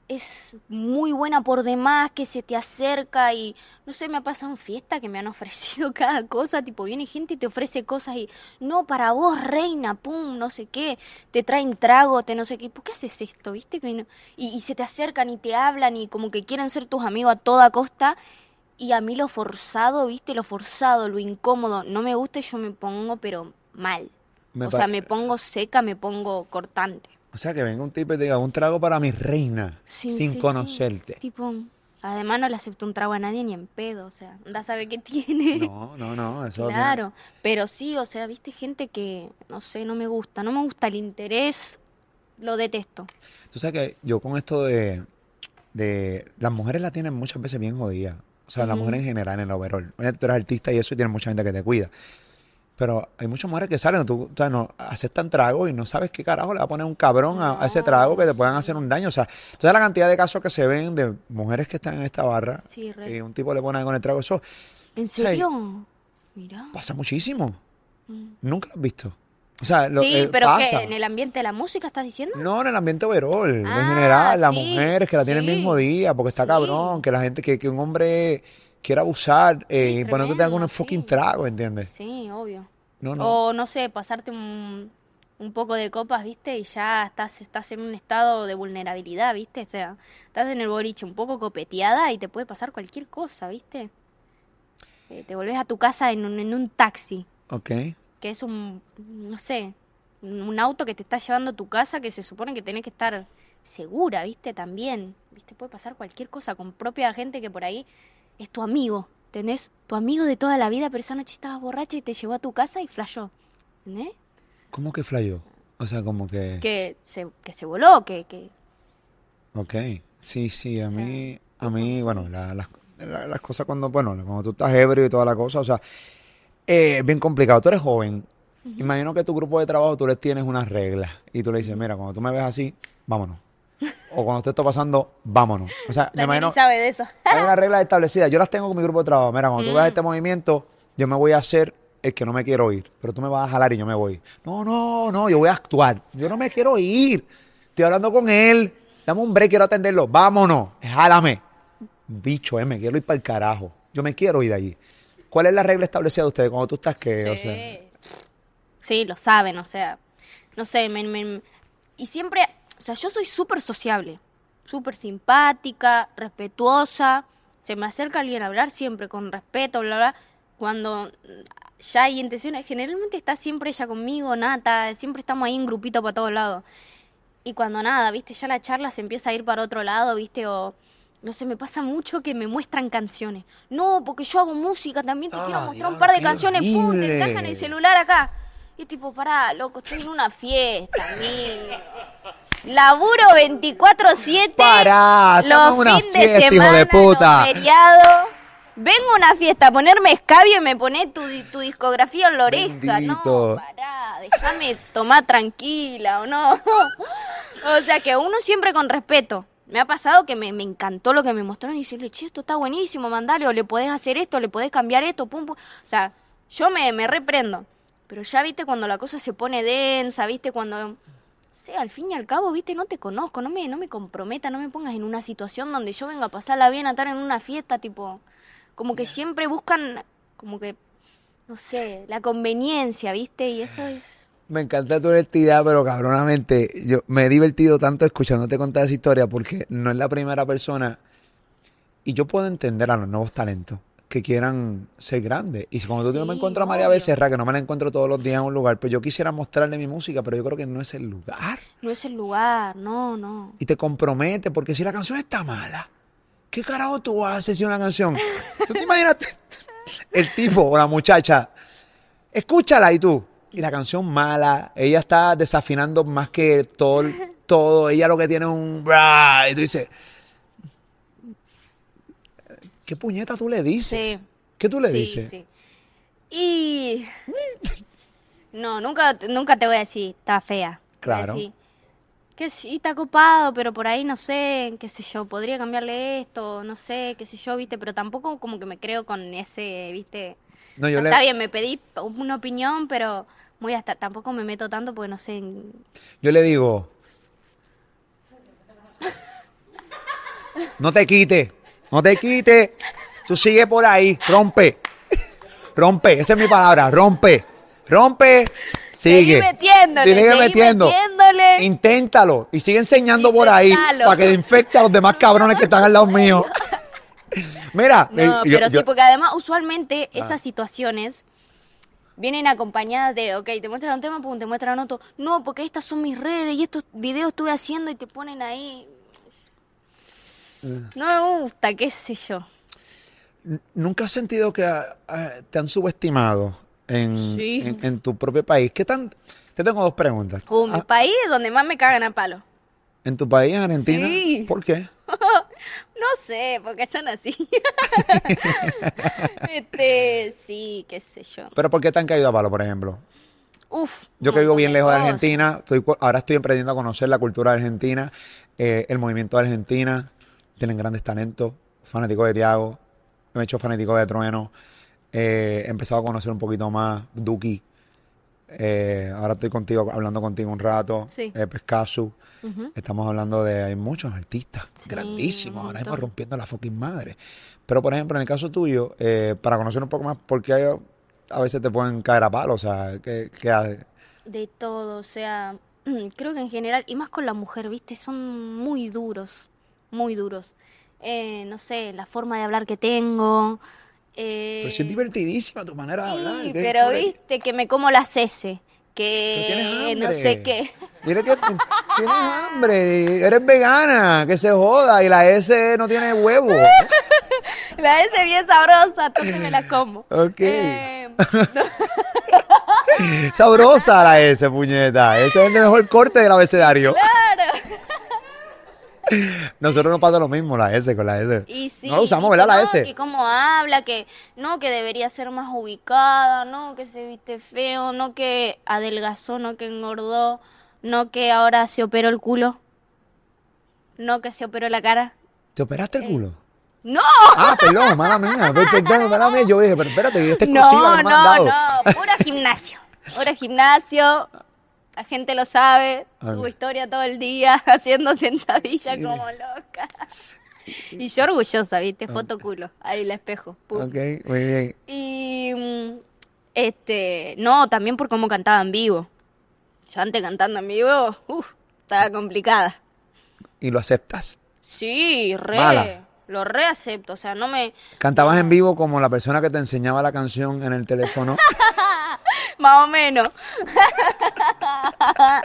es muy buena por demás, que se te acerca y, no sé, me ha pasado en fiesta que me han [LAUGHS] ofrecido cada cosa, tipo, viene gente y te ofrece cosas y, no, para vos, reina, pum, no sé qué, te traen trago, te no sé qué, ¿por qué haces esto, viste? Que no- y, y se te acercan y te hablan y como que quieren ser tus amigos a toda costa. Y a mí lo forzado, viste, lo forzado, lo incómodo, no me gusta y yo me pongo, pero mal. Me o sea, me pongo seca, me pongo cortante. o sea, que venga un tipo y te diga un trago para mi reina, Sí, sin sí, sí. conocerte. Tipo, además no le acepto un trago a nadie ni en pedo, o sea, anda a saber qué tiene. No, no, no, eso Claro, pero sí, o sea, viste gente que, no sé, no me gusta, no me gusta el interés, lo detesto. Tú sabes que yo con esto de, de las mujeres la tienen muchas veces bien jodidas. O sea, las Ujú. mujeres en general, en el overall. Obviamente tú eres artista y eso y tienes mucha gente que te cuida. Pero hay muchas mujeres que salen, tú, o sea, no, aceptan trago y no sabes qué carajo le va a poner un cabrón a, a ese trago que te puedan hacer un daño. O sea, entonces la cantidad de casos que se ven de mujeres que están en esta barra Sí, y un tipo le pone con el trago, eso ¿En serio? Mira. pasa muchísimo. Mm. Nunca lo has visto. O sea, lo, Sí, eh, pero pasa. ¿qué? ¿En el ambiente de la música estás diciendo? No, en el ambiente overall, en Ah, general, las sí, mujeres que la tienen el mismo día, porque está sí. cabrón, que la gente, que, que un hombre quiera abusar eh, Sí, y ponerte algún tremendo, fucking sí. trago, ¿entiendes? Sí, obvio. No, no. O no sé, pasarte un, un poco de copas, ¿viste? Y ya estás, estás en un estado de vulnerabilidad, ¿viste? O sea, estás en el boliche un poco copeteada y te puede pasar cualquier cosa, ¿viste? Eh, te volvés a tu casa en un, en un taxi, Ok. que es un, no sé, un un auto que te está llevando a tu casa que se supone que tenés que estar segura, ¿viste? También, ¿viste? Puede pasar cualquier cosa con propia gente que por ahí es tu amigo, ¿entendés? Tu amigo de toda la vida, pero esa noche estabas borracha y te llevó a tu casa y flashó, ¿entendés? ¿Cómo que flayó? O sea, como que... Que se, que se voló, que, que Ok. Sí, sí, a O sea, mí, a mí, bueno, la- las, la- las cosas cuando, bueno, cuando tú estás ebrio y toda la cosa, o sea, eh, es bien complicado. Tú eres joven. Imagino que tu grupo de trabajo tú les tienes unas reglas y tú le dices, mira, cuando tú me ves así, vámonos. O cuando te está pasando, vámonos. O sea, me la imagino, Neni sabe de eso. [LAUGHS] hay unas reglas establecidas. Yo las tengo con mi grupo de trabajo. Mira, cuando tú Mm. veas este movimiento, yo me voy a hacer el que no me quiero ir. Pero tú me vas a jalar y yo me voy. No, no, no, yo voy a actuar. Yo no me quiero ir. Estoy hablando con él. Dame un break, quiero atenderlo. Vámonos. Jálame. Bicho, eh, me quiero ir para el carajo. Yo me quiero ir de allí. ¿Cuál es la regla establecida de ustedes cuando tú estás que, o sea, Sí, lo saben, o sea, no sé, me, me- y siempre, o sea, yo soy súper sociable, súper simpática, respetuosa, se me acerca alguien a hablar siempre con respeto, bla, bla, cuando ya hay intenciones, generalmente está siempre ella conmigo, Nata, siempre estamos ahí en grupito para todos lados. Y cuando nada, viste, ya la charla se empieza a ir para otro lado, viste, o no sé, me pasa mucho que me muestran canciones. No, porque yo hago música, también te quiero Ah, mostrar un par de canciones, pum, te sacan el celular acá. Y tipo, pará, loco, estoy en una fiesta, amigo. Laburo 24-7. Pará, Los una fines de hijo semana, de puta. los feriados. Vengo a una fiesta a ponerme escabio y me pone tu, tu discografía en la oreja. Bendito. No, pará, déjame tomar tranquila o no. [LAUGHS] o sea que uno siempre con respeto. Me ha pasado que me, me encantó lo que me mostraron y decirle, che, esto está buenísimo, mandale, o le podés hacer esto, le podés cambiar esto, pum, pum. O sea, yo me, me reprendo. Pero ya, viste, cuando la cosa se pone densa, viste, cuando... Sí, al fin y al cabo, viste, no te conozco, no me, no me comprometa, no me pongas en una situación donde yo venga a pasarla bien, a estar en una fiesta, tipo... Como que siempre buscan, como que, no sé, la conveniencia, viste, y eso es... Me encanta tu identidad, pero cabronamente, yo me he divertido tanto escuchándote contar esa historia porque no es la primera persona. Y yo puedo entender a los nuevos talentos que quieran ser grandes. Y como tú no me Sí, encuentras a María. Becerra, que no me la encuentro todos los días en un lugar, pues yo quisiera mostrarle mi música, pero yo creo que no es el lugar. No es el lugar, no, no. Y te compromete, porque si la canción está mala, ¿qué carajo tú haces si una canción? ¿Tú te imaginas [LAUGHS] el tipo o la muchacha? Escúchala y tú. Y la canción mala, ella está desafinando más que todo, todo. Ella lo que tiene es un... Y tú dices, ¿qué puñeta tú le dices? Sí. ¿Qué tú le sí, dices? sí. Y... [LAUGHS] No, nunca, nunca te voy a decir, está fea. Te voy a Claro. decir, que sí, está copado, pero por ahí no sé, qué sé yo, podría cambiarle esto, no sé, qué sé yo, viste, pero tampoco como que me creo con ese, viste. No, yo le, Está bien, me pedí una opinión, pero muy hasta, tampoco me meto tanto porque no sé. yo le digo, no te quites, no te quites, tú sigue por ahí, rompe, rompe, esa es mi palabra, rompe, rompe, sigue. Seguí metiéndole, Sigue seguí metiendo. metiéndole. Inténtalo y sigue enseñando por ahí para que infecte a los demás cabrones que están al lado mío. Mira, No, eh, yo- pero sí, porque además usualmente Ah. esas situaciones vienen acompañadas de, ok, te muestran un tema, pum, te muestran otro. No, porque estas son mis redes y estos videos estuve haciendo y te ponen ahí. No me gusta, qué sé yo. ¿Nunca has sentido que ah, ah, te han subestimado en, Sí. en- en tu propio país? ¿Qué tan? Te tengo dos preguntas. Uh, mi Ah, país es donde más me cagan a palo. ¿En tu país, en Argentina? Sí. ¿Por qué? [LAUGHS] No sé, porque son así. [LAUGHS] este, sí, qué sé yo. ¿Pero por qué te han caído a palo, por ejemplo? Uf. Yo que vivo montón bien lejos de cosas. Argentina, estoy cu- ahora estoy aprendiendo a conocer la cultura Argentina, eh, el movimiento de Argentina, tienen grandes talentos, fanático de Tiago, me he hecho fanático de Trueno, eh, he empezado a conocer un poquito más Duki, eh, ahora estoy contigo, hablando contigo un rato, Sí. eh, Pescasu, estamos hablando de, hay muchos artistas Sí, grandísimos, ahora mismo rompiendo la fucking madre. Pero por ejemplo, en el caso tuyo, eh, para conocer un poco más, ¿por qué hay- a veces te pueden caer a palo? O sea, ¿qué, qué haces? De todo, o sea, [CLEARS THROAT] creo que en general, y más con la mujer, viste, son muy duros, muy duros. Eh, no sé, la forma de hablar que tengo. Eh, Pero si es divertidísima tu manera de hablar. sí, ¿qué pero viste que me como las S, que no sé qué. Dile que tienes hambre, eres vegana, que se joda, y la S no tiene huevo. [LAUGHS] La S bien sabrosa, entonces me la como. Ok. Eh, [LAUGHS] Sabrosa la S, puñeta. Ese es el mejor corte del abecedario. claro. Nosotros nos pasa lo mismo, la S con la S. Y sí, no usamos, y ¿verdad? que La no, S. Que cómo habla, que no, que debería ser más ubicada, no, que se viste feo, no que adelgazó, no que engordó, no que ahora se operó el culo, no que se operó la cara. ¿Te operaste el culo? ¡No! Ah, perdón, mala mía. [LAUGHS] Mala mía. Yo dije, pero espérate, esta exclusiva No, que me no, no, puro gimnasio. Puro gimnasio. La gente lo sabe. Ok. Subo historia todo el día [LAUGHS] haciendo sentadilla como loca. Y yo orgullosa, ¿viste? Foto culo. Ahí el espejo. pum. Ok, muy bien. Y mm, este, no, también por cómo cantaba en vivo. Yo antes cantando en vivo, uff, estaba complicada. ¿Y lo aceptas? Sí, re, Mala. Lo reacepto, o sea, no me, ¿Cantabas en vivo como la persona que te enseñaba la canción en el teléfono? [LAUGHS] más o menos.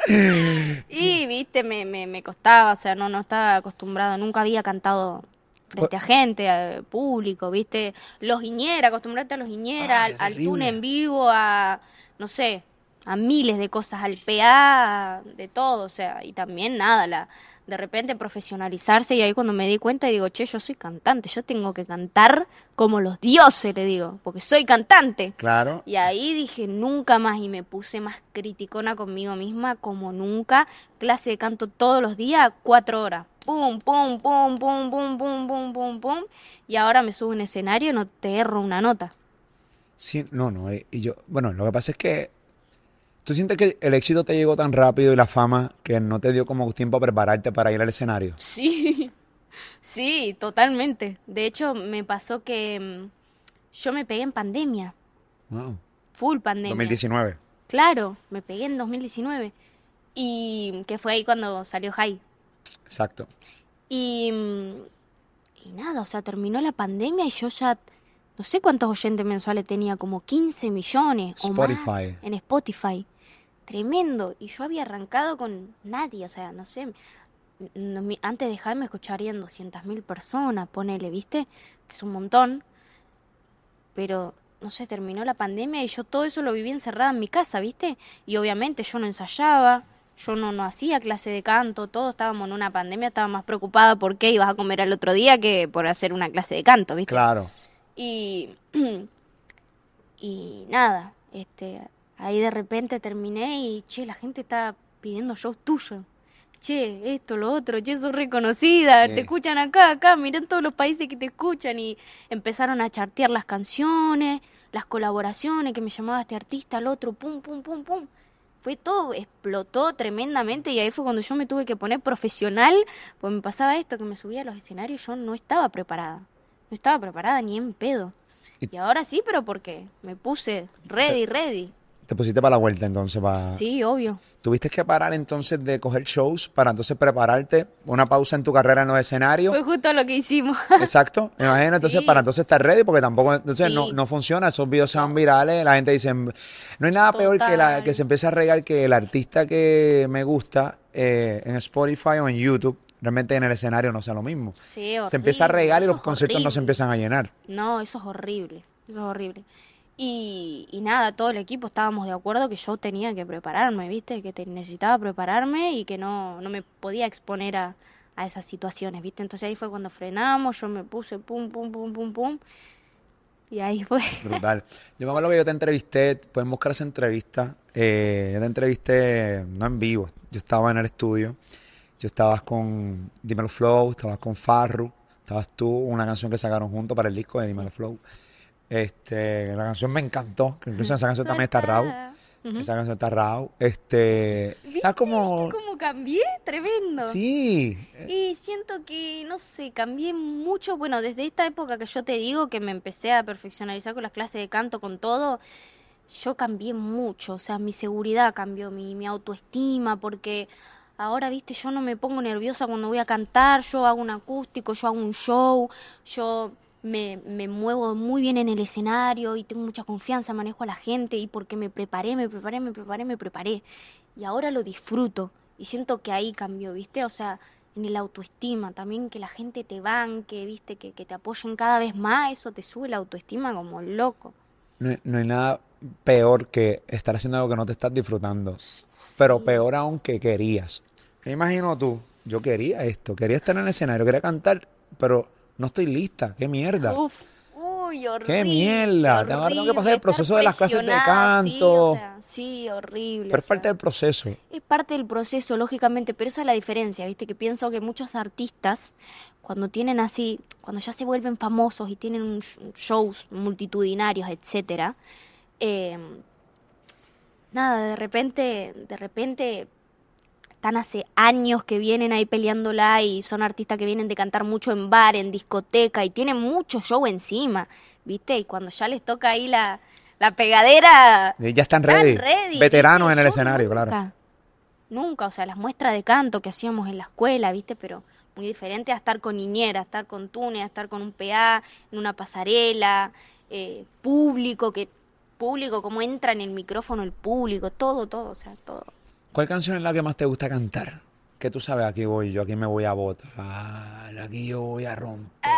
[LAUGHS] y, viste, me, me, me costaba, o sea, no, no estaba acostumbrado, nunca había cantado frente a gente, a público, viste, los Iñera, acostumbrarte a los Iñera, Ay, al, al tune en vivo, a, no sé, a miles de cosas, al PA, de todo, o sea, y también nada, la de repente profesionalizarse y ahí cuando me di cuenta digo, che, yo soy cantante, yo tengo que cantar como los dioses, le digo, porque soy cantante. Claro. Y ahí dije nunca más y me puse más criticona conmigo misma como nunca. Clase de canto todos los días, cuatro horas. Pum, pum, pum, pum, pum, pum, pum, pum, pum. Y ahora me subo a un escenario y no te erro una nota. Sí, no, no. eh, Y yo, bueno, lo que pasa es que ¿Tú sientes que el éxito te llegó tan rápido y la fama que no te dio como tiempo a prepararte para ir al escenario? Sí, [LAUGHS] sí, totalmente. De hecho, me pasó que mm, yo me pegué en pandemia, Wow. full pandemia. 2019. Claro, me pegué en 2019. Y que fue ahí cuando salió High. Exacto. Y, mm, y nada, o sea, terminó la pandemia y yo ya, no sé cuántos oyentes mensuales tenía, como 15 millones o más en Spotify. Tremendo. Y yo había arrancado con nadie, o sea, no sé. antes de High me escucharían 200.000 personas, ponele, ¿viste? Que es un montón. Pero, no sé, terminó la pandemia y yo todo eso lo viví encerrada en mi casa, ¿viste? Y obviamente yo no ensayaba, yo no, no hacía clase de canto, todos estábamos en una pandemia, estaba más preocupada por qué ibas a comer al otro día que por hacer una clase de canto, ¿viste? Claro. Y, [CLEARS THROAT] y nada, este, ahí de repente terminé y, che, la gente está pidiendo shows tuyos. Che, esto, lo otro, che, sos reconocida, te escuchan acá, acá, mirá todos los países que te escuchan y empezaron a chartear las canciones, las colaboraciones, que me llamaba este artista, el otro, pum, pum, pum, pum. Fue todo, explotó tremendamente y ahí fue cuando yo me tuve que poner profesional, pues me pasaba esto, que me subía a los escenarios y yo no estaba preparada. No estaba preparada ni en pedo. Y- Y ahora sí, pero porque me puse ready, ready. Te pusiste para la vuelta entonces. Para... Sí, obvio. Tuviste que parar entonces de coger shows para entonces prepararte, una pausa en tu carrera en los escenarios. Fue justo lo que hicimos. Exacto, me imagino. [LAUGHS] Entonces, Sí. para entonces estar ready, porque tampoco, entonces no, Sí. no funciona, esos videos se van virales, la gente dice, no hay nada peor que, la, que se empiece a regar que el artista que me gusta eh, en Spotify o en YouTube, realmente en el escenario no sea lo mismo. Sí, Se empieza a horrible, regar y los conciertos no se horrible. empiezan a llenar. No, eso es horrible. Eso es horrible. Y, y nada, todo el equipo estábamos de acuerdo que yo tenía que prepararme, ¿viste? Que te- necesitaba prepararme y que no, no me podía exponer a, a esas situaciones, ¿viste? Entonces ahí fue cuando frenamos, yo me puse pum, pum, pum, pum, pum. Y ahí [LAUGHS] fue. Brutal. Yo me acuerdo que yo te entrevisté, pueden buscar esa entrevista. eh, yo te entrevisté, no en vivo, yo estaba en el estudio. Yo estabas con Dímelo Flow, estabas con Farru, estabas tú, una canción que sacaron juntos para el disco de Dímelo Flow. Este, la canción me encantó, que incluso esa canción también está Raúl. Soltada. Ujú. Esa canción está Raúl. Este, ¿Viste? está como, ¿Viste cómo cambié? Tremendo. sí, Y siento que, no sé, cambié mucho. Bueno, desde esta época que yo te digo que me empecé a perfeccionalizar con las clases de canto, con todo, yo cambié mucho. O sea, mi seguridad cambió, mi, mi autoestima, porque ahora, viste, yo no me pongo nerviosa cuando voy a cantar, yo hago un acústico, yo hago un show, yo me, me muevo muy bien en el escenario y tengo mucha confianza, manejo a la gente y porque me preparé, me preparé, me preparé, me preparé. Y ahora lo disfruto y siento que ahí cambió, ¿viste? O sea, en el autoestima, también que la gente te banque, ¿viste? Que, que te apoyen cada vez más, eso te sube la autoestima como loco. no, hay- no hay nada peor que estar haciendo algo que no te estás disfrutando. Pero peor aún que querías. Me imagino tú, yo quería esto, quería estar en el escenario, quería cantar, pero no estoy lista. ¡Qué mierda! Uf, uy, horrible. ¡Qué mierda! Tengo- tengo que pasar el proceso de las clases de sí, canto. o sea, sí, horrible. Pero o es parte del proceso. Es parte del proceso, lógicamente, pero esa es la diferencia, ¿viste? Que pienso que muchos artistas, cuando tienen así, cuando ya se vuelven famosos y tienen shows multitudinarios, etcétera, eh, nada, de repente, de repente están hace años que vienen ahí peleándola y son artistas que vienen de cantar mucho en bar, en discoteca y tienen mucho show encima, ¿viste? Y cuando ya les toca ahí la, la pegadera, Y ya están Están ready. ready, Veteranos ¿viste? en el Yo escenario, nunca, claro. Nunca, o sea, las muestras de canto que hacíamos en la escuela, ¿viste? Pero muy diferente a estar con niñera, a estar con túnez, a estar con un PA, en una pasarela, eh, público, que público, cómo entra en el micrófono el público, todo, todo, o sea, todo. ¿Cuál canción es la que más te gusta cantar? Que tú sabes, aquí voy yo, aquí me voy a botar, aquí yo voy a romper,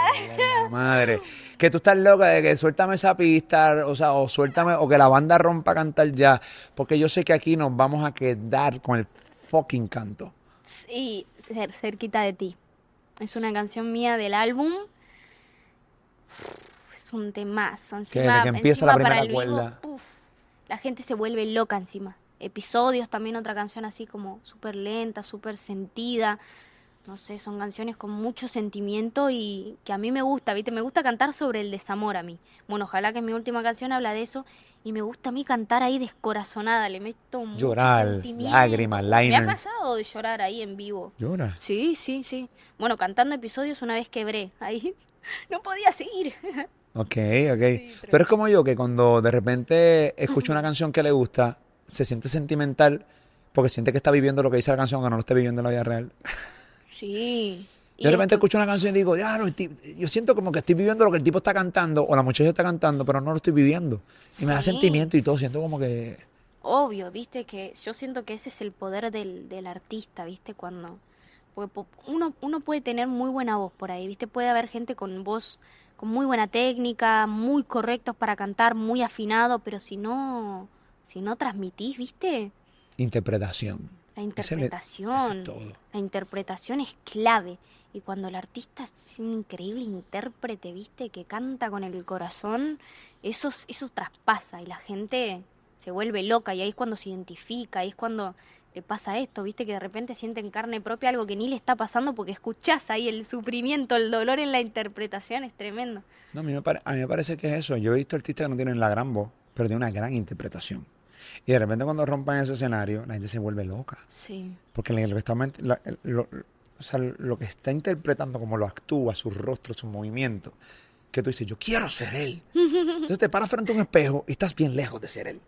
la [LAUGHS] madre. Que tú estás loca de que suéltame esa pista, o sea, o suéltame, o que la banda rompa a cantar ya, porque yo sé que aquí nos vamos a quedar con el fucking canto. Y cer- cerquita de ti. Es una canción mía del álbum. Es un temazo. Encima, que empieza la encima para primera el vivo, la gente se vuelve loca encima. Episodios, también otra canción así como súper lenta, súper sentida. no sé, son canciones con mucho sentimiento y que a mí me gusta, ¿viste? Me gusta cantar sobre el desamor a mí. Bueno, ojalá que mi última canción habla de eso y me gusta a mí cantar ahí descorazonada, le meto mucho Llorar, sentimiento. lágrimas, Me ha pasado de llorar ahí en vivo. Llora. Sí, sí, sí. Bueno, cantando episodios una vez quebré. Ahí [LAUGHS] no podía seguir. Ok, ok. Sí, Tú eres como yo, que cuando de repente escucha una [LAUGHS] canción que le gusta, se siente sentimental porque siente que está viviendo lo que dice la canción, aunque no lo esté viviendo en la vida real. Sí. [LAUGHS] Yo de repente escucho una canción y digo, "Diablo, el tip- yo siento como que estoy viviendo lo que el tipo está cantando o la muchacha está cantando, pero no lo estoy viviendo. Y me da sentimiento y todo, siento como que... Obvio, viste que yo siento que ese es el poder del, del artista, viste, cuando... Porque po- uno, uno puede tener muy buena voz por ahí, viste, puede haber gente con voz, con muy buena técnica, muy correctos para cantar, muy afinado, pero si no, si no transmitís, viste, Interpretación. la interpretación, eso es todo. la interpretación es clave. Y cuando el artista es un increíble intérprete, viste, que canta con el corazón, eso, eso traspasa y la gente se vuelve loca y ahí es cuando se identifica, ahí es cuando le pasa esto, viste, que de repente siente en carne propia algo que ni le está pasando porque escuchás ahí el sufrimiento, el dolor en la interpretación, es tremendo. No, a mí, me pare- a mí me parece que es eso. Yo he visto artistas que no tienen la gran voz, pero tienen una gran interpretación. Y de repente cuando rompan ese escenario, la gente se vuelve loca. Sí. Porque lo que está, ment- la- lo, o sea, lo que está interpretando, como lo actúa, su rostro, su movimiento, que tú dices, yo quiero ser él. Entonces te paras frente a un espejo y estás bien lejos de ser él.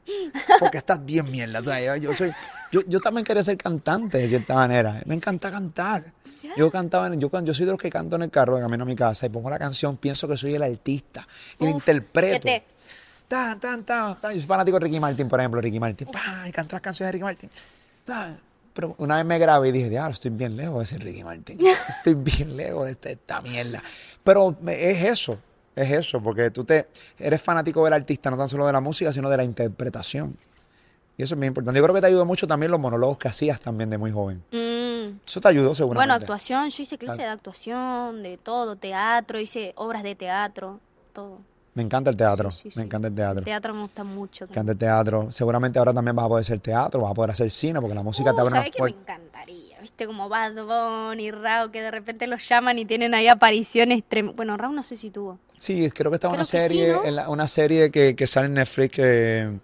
Porque estás bien mierda. O sea, yo, soy, yo, yo también quería ser cantante de cierta manera. Me encanta cantar. Yo cantaba, en- yo, yo soy de los que canto en el carro de camino a mi casa y pongo la canción, pienso que soy el artista y Uf, interpreto. que te- Tan, tan, tan, tan. Yo soy fanático de Ricky Martin, por ejemplo, Ricky Martin. Y canto las canciones de Ricky Martin. Pa. Pero una vez me grabé y dije, diablo, estoy bien lejos de ser Ricky Martin. [LAUGHS] Estoy bien lejos de esta, esta mierda. Pero es eso, es eso, porque tú te eres fanático del artista, no tan solo de la música, sino de la interpretación. Y eso es muy importante. Yo creo que te ayudó mucho también los monólogos que hacías también de muy joven. Mm. Eso te ayudó Bueno, seguramente. actuación, yo hice clase de actuación, de todo, teatro, hice obras de teatro, todo. Me encanta el teatro. Sí, sí, me encanta el teatro. El teatro me gusta mucho. Me encanta el teatro. Seguramente ahora también vas a poder hacer teatro, vas a poder hacer cine, porque la música te Uh, abre una ¿sabés que me encantaría? ¿Viste? Como Bad Bunny, Rao, que de repente los llaman y tienen ahí apariciones tremendas. Bueno, Rao no sé si tuvo. Sí, creo que está una Creo sí, serie, ¿no? en la- una serie que, que sale en Netflix que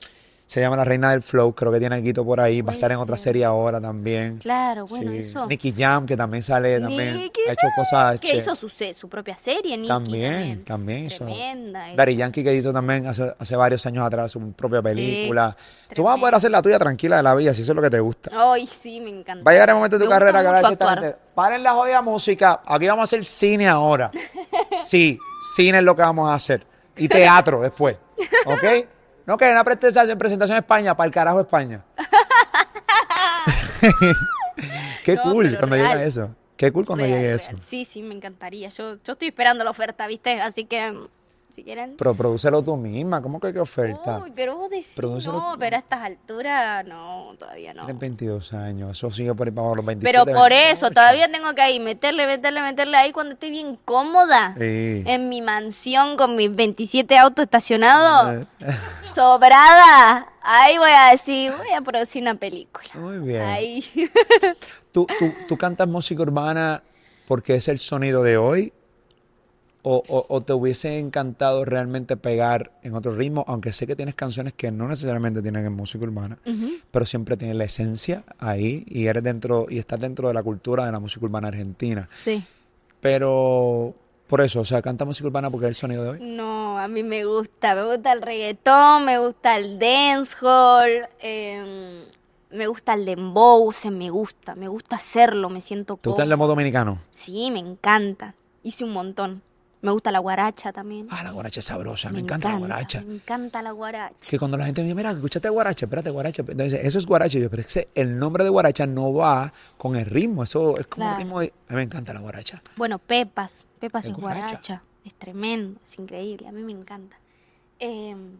se llama La Reina del Flow, creo que tiene algo por ahí, va a estar en otra ser. serie ahora también. Claro, bueno, Sí. eso. Nicky Jam, que también sale, también Nicky ha hecho cosas Que che- hizo su, propia serie, Nicky. También, también hizo. Tremenda. Daddy Yankee que hizo también hace, hace varios años atrás su propia película. Tú vas a poder hacer la tuya tranquila de la vida, si eso es lo que te gusta. Ay, sí, me encanta. Va a llegar el momento de tu Me carrera que paren la jodida música, aquí vamos a hacer cine ahora. [LAUGHS] Sí, cine es lo que vamos a hacer. Y teatro después, ¿ok? [LAUGHS] No que una presentación, presentación en España, para el carajo España. [LAUGHS] Qué No, cool pero cuando real. llega eso. Qué cool cuando Real, llegue real. eso. Sí, sí, me encantaría. Yo, yo estoy esperando la oferta, ¿viste? Así que, mm, si quieren. Pero prodúcelo tú misma, ¿cómo que qué oferta? Uy, pero vos decís, Prodúcelo no, tú. pero a estas alturas, no, todavía no. Tienes 22 años, eso sigue por ahí para los 27. Pero por eso, 28. todavía tengo que ahí meterle, meterle, meterle ahí cuando estoy bien cómoda. Sí. En mi mansión con mis 27 autos estacionados, Eh, [LAUGHS] sobrada. Ahí voy a decir, voy a producir una película. Muy bien. Ahí. ¿Tú, tú, tú cantas música urbana porque es el sonido de hoy? O, o- o te hubiese encantado realmente pegar en otro ritmo? Aunque sé que tienes canciones que no necesariamente tienen música urbana, pero siempre tienes la esencia ahí y eres dentro y estás dentro de la cultura de la música urbana argentina. Sí. Pero por eso, o sea, canta música urbana porque es el sonido de hoy. No, a mí me gusta, me gusta el reggaetón, me gusta el dancehall, em, me gusta el dembow, se me gusta, me gusta hacerlo, me siento ¿Te gusta el demo dominicano? Sí, me encanta. Hice un montón. Me gusta la guaracha también. Ah, la guaracha es sabrosa, me, encanta, la guaracha. Me encanta la guaracha. Que cuando la gente me dice, mira, escúchate guaracha, espérate, guaracha. Entonces, eso es guaracha. Yo, pero es que el nombre de guaracha no va con el ritmo. Eso es como Claro. el ritmo de... A mí me encanta la guaracha. Bueno, Pepas. Pepas Es es guaracha. guaracha. Es tremendo, es increíble. A mí me encanta. Em,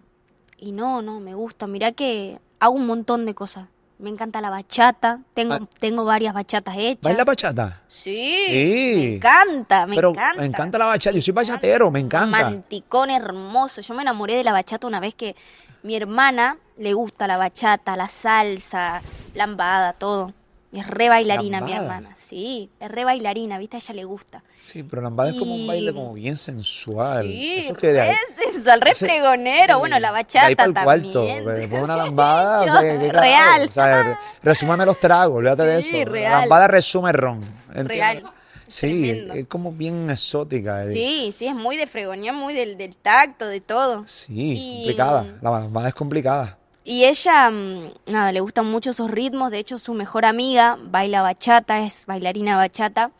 y no, no, me gusta. Mirá que hago un montón de cosas. Me encanta la bachata. Tengo, Ah. tengo varias bachatas hechas. ¿Baila bachata? Sí, Sí. me encanta, me pero encanta. me encanta la bachata. Yo soy bachatero, me encanta. Romanticón hermoso. Yo me enamoré de la bachata una vez que mi hermana le gusta la bachata, la salsa, lambada, todo. Es re bailarina mi hermana. Sí, es re bailarina, ¿viste? A ella le gusta. Sí, pero lambada es como un baile como bien sensual. Sí, Eso que de ahí- re sensual, re ese- pregonero. Bueno, la ahí bachata pa'l también. [LAUGHS] real. O sea, resúmame los tragos, olvídate de eso. La real. lambada resume ron. ¿entiendes? Real. Sí, Tremendo. es como bien exótica. eh. Sí, sí, es muy de fregonía, muy del, del tacto, de todo. Sí, Y- complicada. La lambada es complicada. Y ella, mm, nada, le gustan mucho esos ritmos. De hecho, su mejor amiga baila bachata, es bailarina bachata.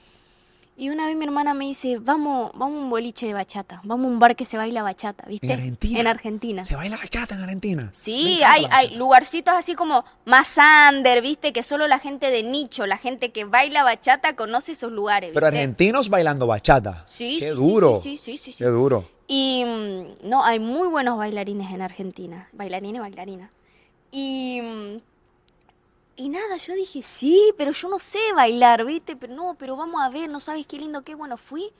Y una vez mi hermana me dice, vamos, vamos a un boliche de bachata, vamos a un bar que se baila bachata, ¿viste? ¿En Argentina? En Argentina. ¿Se baila bachata en Argentina? Sí, hay, hay lugarcitos así como más under, ¿viste? Que solo la gente de nicho, la gente que baila bachata conoce esos lugares, Pero ¿viste? argentinos bailando bachata. Sí, Qué sí, sí, duro. sí, sí, sí, sí, sí. Qué duro. Y mm, no, hay muy buenos bailarines en Argentina, bailarines y bailarinas. Y, mm, y nada, yo dije, sí, pero yo no sé bailar, ¿viste? Pero no, pero vamos a ver, no sabes qué lindo, qué bueno. Fui,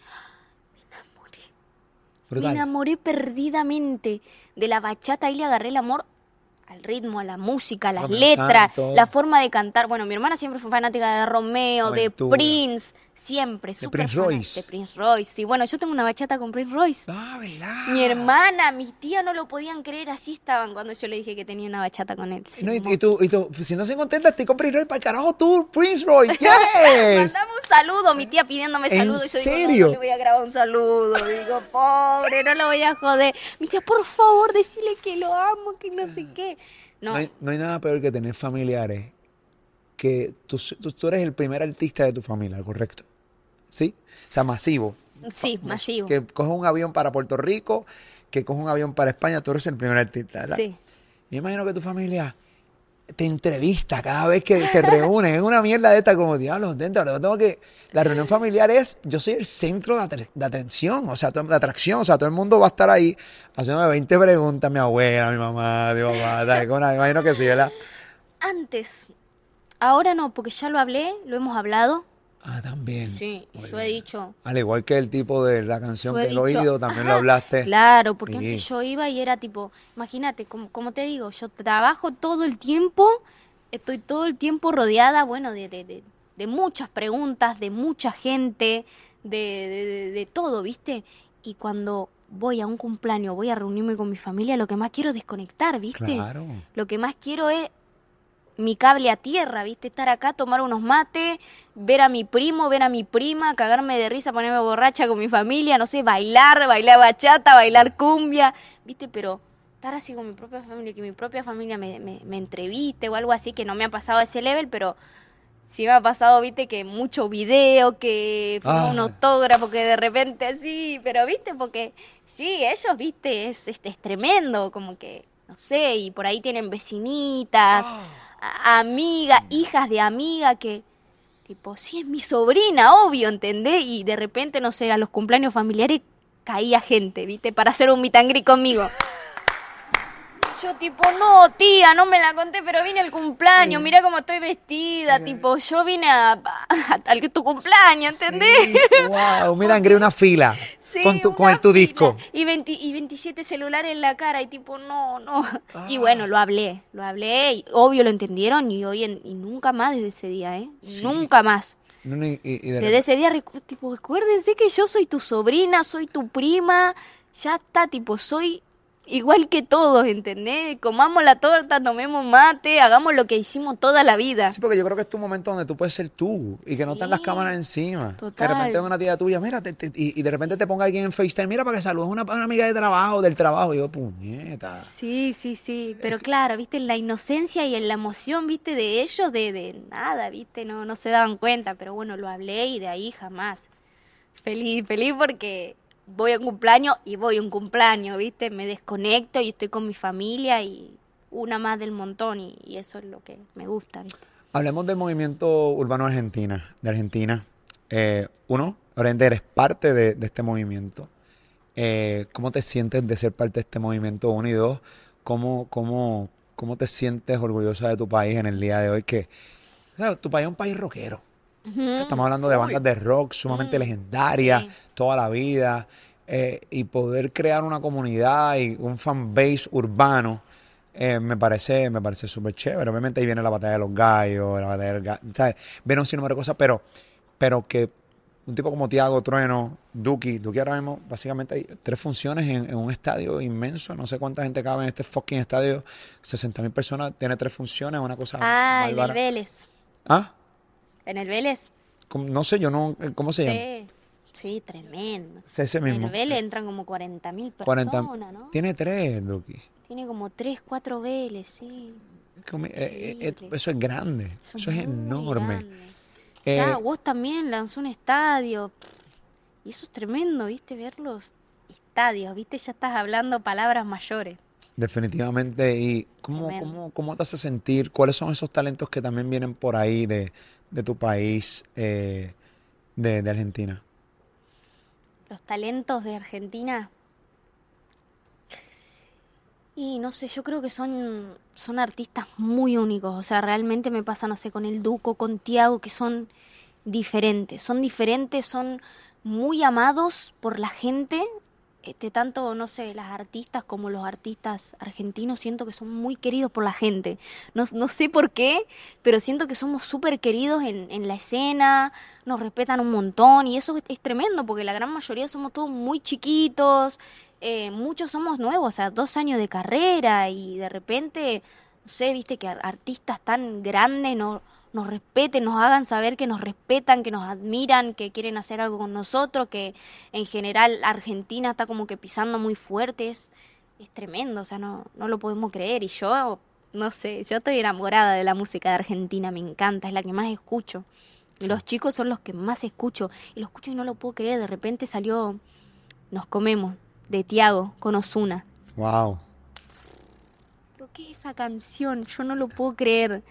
me Brutal. enamoré perdidamente de la bachata y le agarré el amor al ritmo, a la música, a las letras, la forma de cantar. Bueno, mi hermana siempre fue fanática de Romeo, de. Prince, siempre, súper Prince Royce. De Prince Royce, sí. Bueno, yo tengo una bachata con Prince Royce. Ah, ¿verdad? Mi hermana, mis tías no lo podían creer, así estaban cuando yo le dije que tenía una bachata con él. Sí, No, y, y tú, y tú, si no se contenta, estoy con Prince Roy para el carajo tú, Prince Roy. [LAUGHS] Yes. Saludo, mi tía pidiéndome ¿En saludo. Y yo digo, serio? no le voy a grabar un saludo. Digo, pobre, no lo voy a joder. Mi tía, por favor, decirle que lo amo, que no sé qué. No, No hay, no hay nada peor que tener familiares que tú, tú, tú eres el primer artista de tu familia, ¿correcto? ¿Sí? O sea, masivo. sí, masivo. Que coges un avión para Puerto Rico, que coges un avión para España, tú eres el primer artista, ¿verdad? Sí. Me imagino que tu familia te entrevista cada vez que se reúnen. Es una mierda de esta como, diablo, dentro, tengo que... La reunión familiar es, yo soy el centro de, atre- de atención, o sea, de atracción, o sea, todo el mundo va a estar ahí haciéndome 20 preguntas, mi abuela, mi mamá, mi mamá, tal, una- imagino que sí, ¿verdad? Antes, ahora no, porque ya lo hablé, lo hemos hablado. Ah, también. Sí, Muy yo he dicho, Al igual que el tipo de la canción que he dicho, oído, también lo [LAUGHS] hablaste. Claro, porque Sí. antes yo iba y era tipo, imagínate, como, como te digo, yo trabajo todo el tiempo, estoy todo el tiempo rodeada, bueno, de, de, de, de muchas preguntas, de mucha gente, de, de, de- de todo, ¿viste? Y cuando voy a un cumpleaños, voy a reunirme con mi familia, lo que más quiero es desconectar, ¿viste? Claro. Lo que más quiero es mi cable a tierra, ¿viste? Estar acá, tomar unos mates, ver a mi primo, ver a mi prima, cagarme de risa, ponerme borracha con mi familia, no sé, bailar, bailar bachata, bailar cumbia, ¿viste? Pero estar así con mi propia familia, que mi propia familia me, me, me entreviste o algo así, que no me ha pasado a ese level, pero sí me ha pasado, ¿viste? Que mucho video, que firmó un Ah. autógrafo, que de repente sí, pero, ¿viste? Porque sí, ellos, ¿viste? Es, este, es tremendo, como que, no sé, y por ahí tienen vecinitas, a- amigas, hijas de amiga que, tipo, sí es mi sobrina, obvio, ¿entendés? Y de repente, no sé, a los cumpleaños familiares caía gente, ¿viste? Para hacer un mitangri conmigo. Yo tipo, no, tía, no me la conté, pero vine al cumpleaños, mira cómo estoy vestida, tipo, yo vine a, a- al que tu cumpleaños, ¿entendés? Sí, wow, mira, Angry, una fila Sí, con tu, con el tu disco. Y, 20 y 27 celulares en la cara y tipo, no, no. Y Ah. bueno, lo hablé, lo hablé y obvio lo entendieron y hoy en- y nunca más desde ese día, ¿eh? Nunca más. No, no, y- y- y de Desde ese día, tipo, recuérdense que yo soy tu sobrina, soy tu prima, ya está, tipo, soy igual que todos, ¿entendés? Comamos la torta, tomemos mate, hagamos lo que hicimos toda la vida. Sí, porque yo creo que es tu momento donde tú puedes ser tú y que no están las cámaras encima. total. Que de repente una tía tuya, mira, te- te- y, y de repente te ponga alguien en FaceTime, mira, para que saludes a una, una amiga de trabajo, del trabajo. Y yo, puñeta. Sí, sí, sí, pero claro, viste, en la inocencia y en la emoción, viste, de ellos, de, de nada, viste, no, no se daban cuenta, pero bueno, lo hablé y de ahí jamás. Feliz, feliz porque voy a un cumpleaños y voy a un cumpleaños, viste, me desconecto y estoy con mi familia y una más del montón y, y eso es lo que me gusta, viste. Hablemos del movimiento urbano argentina, de Argentina. Eh, uno, Brenda, eres parte de, de este movimiento. Eh, ¿Cómo te sientes de ser parte de este movimiento? Uno y dos, ¿cómo, cómo, cómo te sientes orgullosa de tu país en el día de hoy? Que, o sea, tu país es un país rockero. Estamos hablando de bandas de rock sumamente Mm, legendarias sí. toda la vida. eh, y poder crear una comunidad y un fan base urbano eh, me parece me parece súper chévere. Obviamente ahí viene la batalla de los gallos, la batalla del gallo, ¿sabes? Viene un sinnúmero de cosas, pero, pero que un tipo como Tiago Trueno, Duki, Duki ahora mismo, básicamente hay tres funciones en, en un estadio inmenso, no sé cuánta gente cabe en este fucking estadio, 60 mil personas, tiene tres funciones, una cosa Ah, el. Vélez. ¿Ah? En el Vélez. ¿Cómo- No sé, yo no, ¿cómo se llama? Sí. Sí, tremendo. Es ese En mismo. el Vélez entran como 40.000 40. personas, ¿no? Tiene tres, Duki. Tiene como 3, 4 Vélez, sí. Eh, eh, eh, eso es grande, Eso eso es enorme. grande. Eh, Ya, vos también lanzó un estadio. Y eso es tremendo, ¿viste? Ver los estadios, ¿viste? Ya estás hablando palabras mayores. Definitivamente. ¿Y cómo, cómo, cómo te hace sentir? ¿Cuáles son esos talentos que también vienen por ahí de, de tu país, eh, de, de Argentina? Los talentos de Argentina. Y no sé, yo creo que son, son artistas muy únicos. O sea, realmente me pasa, no sé, con el Duco, con Tiago, que son diferentes. Son diferentes, son muy amados por la gente. Este, tanto, no sé, las artistas como los artistas argentinos, siento que son muy queridos por la gente. No, no sé por qué, pero siento que somos súper queridos en, en la escena, nos respetan un montón y eso es, es tremendo porque la gran mayoría somos todos muy chiquitos, eh, muchos somos nuevos, o sea, dos años de carrera y de repente, no sé, viste que ar- artistas tan grandes no, nos respeten, nos hagan saber que nos respetan, que nos admiran, que quieren hacer algo con nosotros, que en general Argentina está como que pisando muy fuerte, es, es tremendo, o sea, no, no lo podemos creer y yo, no sé, yo estoy enamorada de la música de Argentina, me encanta, es la que más escucho. Y los chicos son los que más escucho. Y lo escucho y no lo puedo creer. De repente salió Nos Comemos, de Tiago, con Osuna. Wow. Lo que es esa canción, yo no lo puedo creer.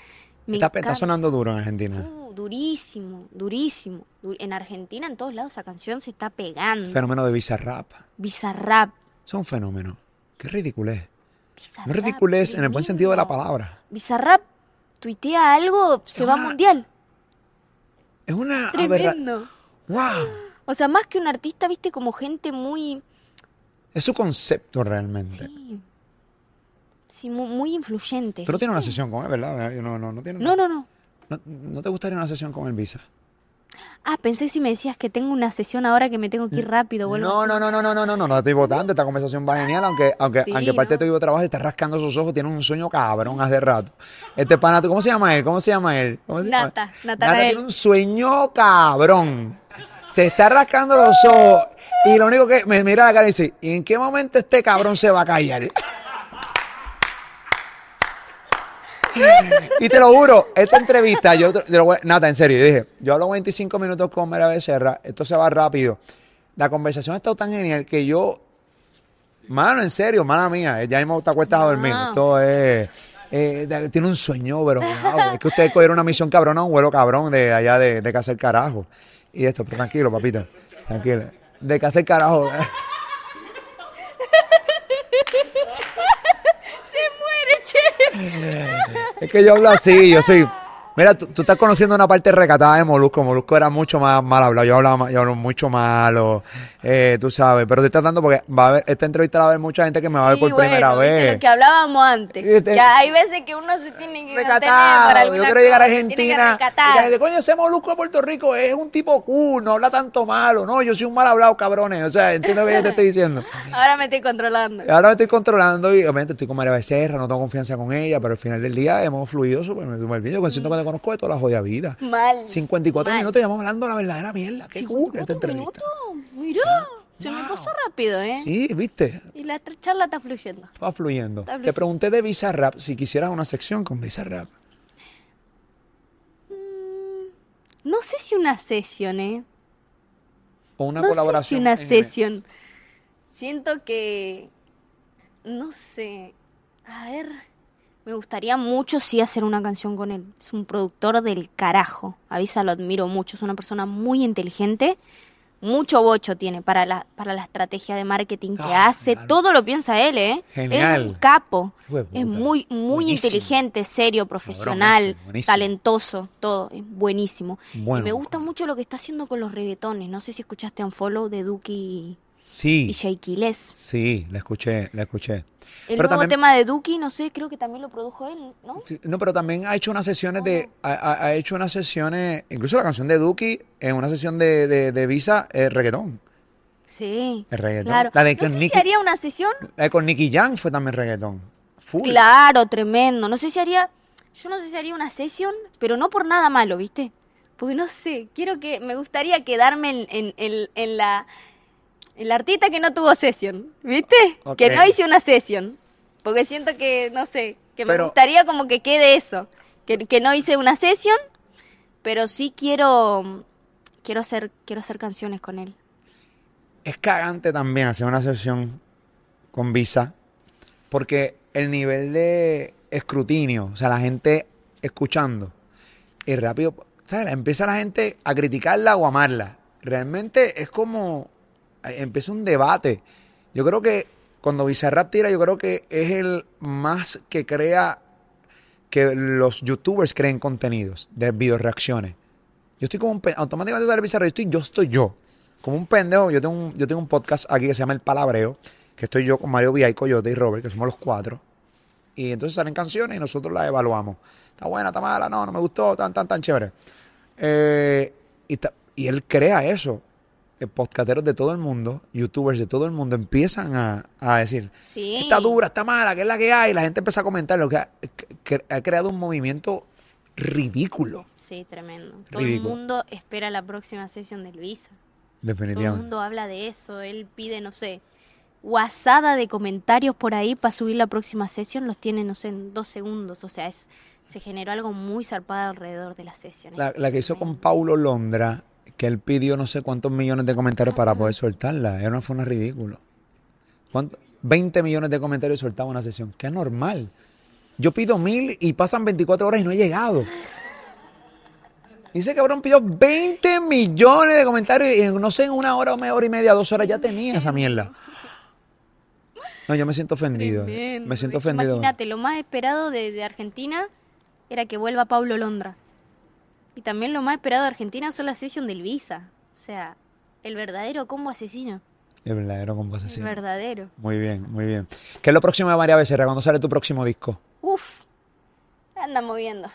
Está, sonando duro en Argentina. Uh, durísimo, durísimo. Du- En Argentina, en todos lados, esa canción se está pegando. Fenómeno de Bizarrap. Bizarrap. Es un fenómeno. Qué ridiculez. Bizarrap. No ridiculez en el buen sentido de la palabra. Bizarrap tuitea algo, se va una- mundial. Es una aberra- Tremendo. Wow. O sea, más que un artista, viste, como gente muy. Es su concepto realmente. Sí. Sí, mu- muy, influyente. Tú no tienes una sesión con él, ¿verdad? No, no, no, tienes No, no, no. ¿No, no te gustaría una sesión con el Visa? Ah, pensé si me decías que tengo una sesión ahora que me tengo que ir rápido. No, no, no, no, no, no, no, no, no estoy votando. Esta conversación va genial, aunque, aunque, Sí, aunque parte de no. tu de trabajo está rascando sus ojos, tiene un sueño cabrón hace rato. Este pana, ¿cómo se llama él? ¿Cómo se llama él? ¿Cómo se llama? Nata, Nata tiene un sueño cabrón. Se está rascando los ojos y lo único que me mira la cara y dice, ¿y en qué momento este cabrón se va a callar? Y te lo juro, esta entrevista, yo, te- lo voy- Nata, en serio, yo dije, yo hablo 25 minutos con Mera Becerra, esto se va rápido. La conversación ha estado tan genial que yo, mano, en serio, mala mía, ya mismo te acuestas a dormir. Esto es, eh, tiene un sueño, pero wow, es que ustedes cogieron una misión cabrona, un vuelo cabrón de allá de, de casa el carajo. Y esto, pero tranquilo, papito, tranquilo. De casa el carajo. [LAUGHS] Muere, che. Es que yo hablo así, yo soy. Mira, tú, tú estás conociendo una parte recatada de Molusco. Molusco era mucho más mal hablado. Yo hablaba yo hablo mucho malo, eh, tú sabes. Pero te estás dando porque va a haber, esta entrevista la va a ver mucha gente que me va a ver por primera bueno, vez. lo que hablábamos antes. Que hay veces que uno se tiene que Recatado. Yo alguna quiero llegar a tiene que Argentina. y coño, ese Molusco de Puerto Rico es un tipo cool, no habla tanto malo. No, yo soy un mal hablado, cabrones. O sea, entiendo lo que yo te estoy diciendo. [LAUGHS] Ahora me estoy controlando. Ahora me estoy controlando y obviamente estoy con María Becerra, no tengo confianza con ella, pero al final del día hemos fluido súper bien. Yo siento que te conozco de toda la jodida vida. Mal. 54 Mal. minutos y estamos hablando de la verdadera mierda. Qué cool esta 54 entrevista. minutos. Mirá, se me Wow. pasó rápido, ¿eh? Sí, viste, Y la charla está fluyendo. va fluyendo. Está Te fluyendo. pregunté de Bizarrap si quisieras una sección con Bizarrap. No sé si una sesión, ¿eh? O una no sé si colaboración. una sesión. Siento que. No sé. A ver. Me gustaría mucho sí hacer una canción con él. Es un productor del carajo. Avisa, lo admiro mucho. Es una persona muy inteligente. Mucho bocho tiene para la, para la estrategia de marketing que Ah, hace. claro. Todo lo piensa él, ¿eh? Genial. Es un capo. Es muy, muy Buenísimo. inteligente, serio, profesional, buenísimo. talentoso, todo. Es buenísimo. Bueno. y me gusta mucho lo que está haciendo con los reggaetones. No sé si escuchaste Unfollow de Duki Sí. y Sheikiles. Sí, la escuché, la escuché. El Pero nuevo también- tema de Duki, no sé, creo que también lo produjo él, ¿no? Sí, no, pero también ha hecho unas sesiones de. Ha, ha- hecho unas sesiones. Incluso la canción de Duki en una sesión de, de, de Visa es reggaetón. Sí. Es reggaetón. Claro. La de no sé Nicky- si haría una sesión. la de con Nicky Jam fue también reggaetón. Full. Claro, tremendo. No sé si haría. Yo no sé si haría una sesión, pero no por nada malo, ¿viste? Porque no sé, quiero que. Me gustaría quedarme en, en, en- en la. En la artista que no tuvo sesión, ¿viste? Que no hice una sesión. Porque siento que, no sé, que me gustaría como que quede eso. Que, que no hice una sesión, pero sí quiero. Quiero hacer, quiero hacer canciones con él. Es cagante también hacer una sesión con Visa. Porque el nivel de escrutinio, o sea, la gente escuchando, y rápido, ¿sabes? Empieza la gente a criticarla o amarla. Realmente es como, empieza un debate. Yo creo que cuando Bizarrap tira, yo creo que es el más que crea que los youtubers creen contenidos de video reacciones. Yo estoy como un pe- automáticamente sale Bizarrap, yo estoy, yo estoy yo. Como un pendejo, yo tengo un, yo tengo un podcast aquí que se llama El Palabreo, que estoy yo con Mario Vía y Coyote y Robert, que somos los cuatro. Y entonces salen canciones y nosotros las evaluamos. Está buena, está mala, no, no me gustó, tan, tan, tan chévere. Eh, y él crea eso. Eh, Podcasteros de todo el mundo, youtubers de todo el mundo empiezan a, a decir, Sí. está dura, está mala, que es la que hay. Y la gente empieza a comentar, lo que ha, que- ha creado un movimiento ridículo, Sí, tremendo. Todo el mundo espera la próxima sesión del Visa. Todo el definitivamente. mundo habla de eso. Él pide, no sé, guasada de comentarios por ahí para subir la próxima sesión. Los tiene, no sé, en dos segundos. O sea, es se generó algo muy zarpado alrededor de la sesión. La, la que hizo con Paulo Londra, que él pidió no sé cuántos millones de comentarios para poder soltarla. Era una forma ridícula. ¿Cuánto? 20 millones de comentarios y soltaba una sesión. Que es normal. Yo pido mil y pasan 24 horas y no he llegado. Dice cabrón pidió 20 millones de comentarios y no sé, en una hora o media hora y media, dos horas ya tenía esa mierda. No, yo me siento ofendido. Tremendo. Me siento ofendido. Imagínate, lo más esperado de, de Argentina era que vuelva Pablo Londra. Y también lo más esperado de Argentina son la sesión del Visa. O sea, el verdadero combo asesino. El verdadero combo El asesino. verdadero. Muy bien, muy bien. ¿Qué es lo próximo de María Becerra? ¿Cuándo sale tu próximo disco? Uf, anda moviendo.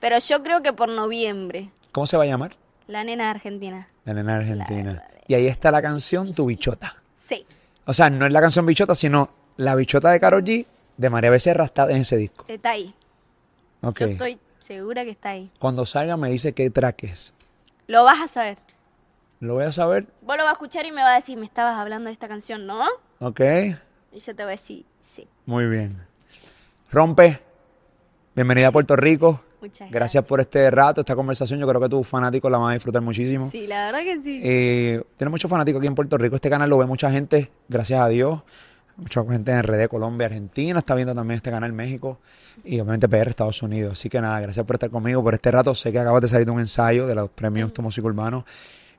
Pero yo creo que por noviembre. ¿Cómo se va a llamar? La nena de Argentina. La nena argentina. verdadera. Y ahí está la canción Tu Bichota. Sí, O sea, no es la canción Bichota, sino la bichota de Karol G de María Becerra está en ese disco. está ahí. Ok. Yo estoy segura que está ahí. Cuando salga me dice qué track es. Lo vas a saber. Lo voy a saber. Vos lo vas a escuchar y me vas a decir, me estabas hablando de esta canción, ¿no? Ok. Y yo te voy a decir, sí. Muy bien. Rompe. Bienvenida a Puerto Rico. Muchas gracias. Gracias por este rato, esta conversación. Yo creo que tus fanáticos la van a disfrutar muchísimo. Sí, la verdad que sí. Eh, tiene muchos fanáticos aquí en Puerto Rico. Este canal lo ve mucha gente, gracias a Dios. Mucha gente en RD, Colombia, Argentina. Está viendo también este canal México. Y obviamente PR, Estados Unidos. Así que nada, gracias por estar conmigo por este rato. Sé que acabas de salir de un ensayo de los premios Tu Música Urbano.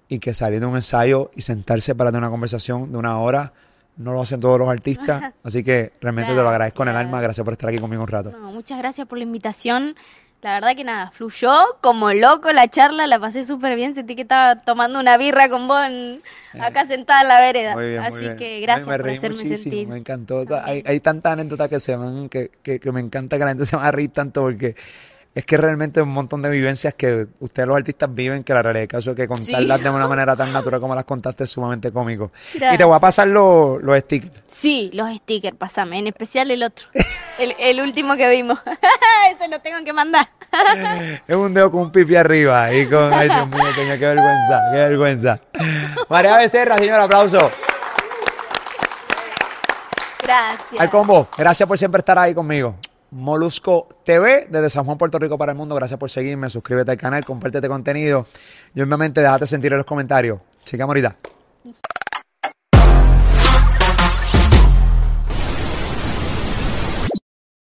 Y que salir de un ensayo y sentarse para tener una conversación de una hora no lo hacen todos los artistas. [LAUGHS] Así que realmente te lo agradezco en el alma. Gracias. Gracias por estar aquí conmigo un rato. No, muchas gracias por la invitación. La verdad que nada, fluyó como loco la charla, la pasé súper bien. Sentí que estaba tomando una birra con vos en- acá sentada en la vereda. Muy bien, muy Así bien. que gracias por hacerme muchísimo, sentir. Me encantó. Hay, hay tantas anécdotas que se van, que, que, que me encanta que la gente se va a reír tanto porque es que realmente un montón de vivencias que ustedes los artistas viven que la realidad del caso es que contarlas Sí. de una manera tan natural como las contaste es sumamente cómico. Y te voy a pasar los, los stickers. Sí, los stickers, pasame, en especial el otro, el, el último que vimos. [LAUGHS] Ese lo tengo que mandar. [LAUGHS] Es un dedo con un pipi arriba y con... Ay, Dios mío, qué vergüenza, qué vergüenza. María Becerra, señor, aplauso. Gracias. Al combo, gracias por siempre estar ahí conmigo. Molusco TV desde San Juan, Puerto Rico para el mundo. Gracias por seguirme, suscríbete al canal, compártete contenido y obviamente déjate sentir en los comentarios. Sigamos ahorita.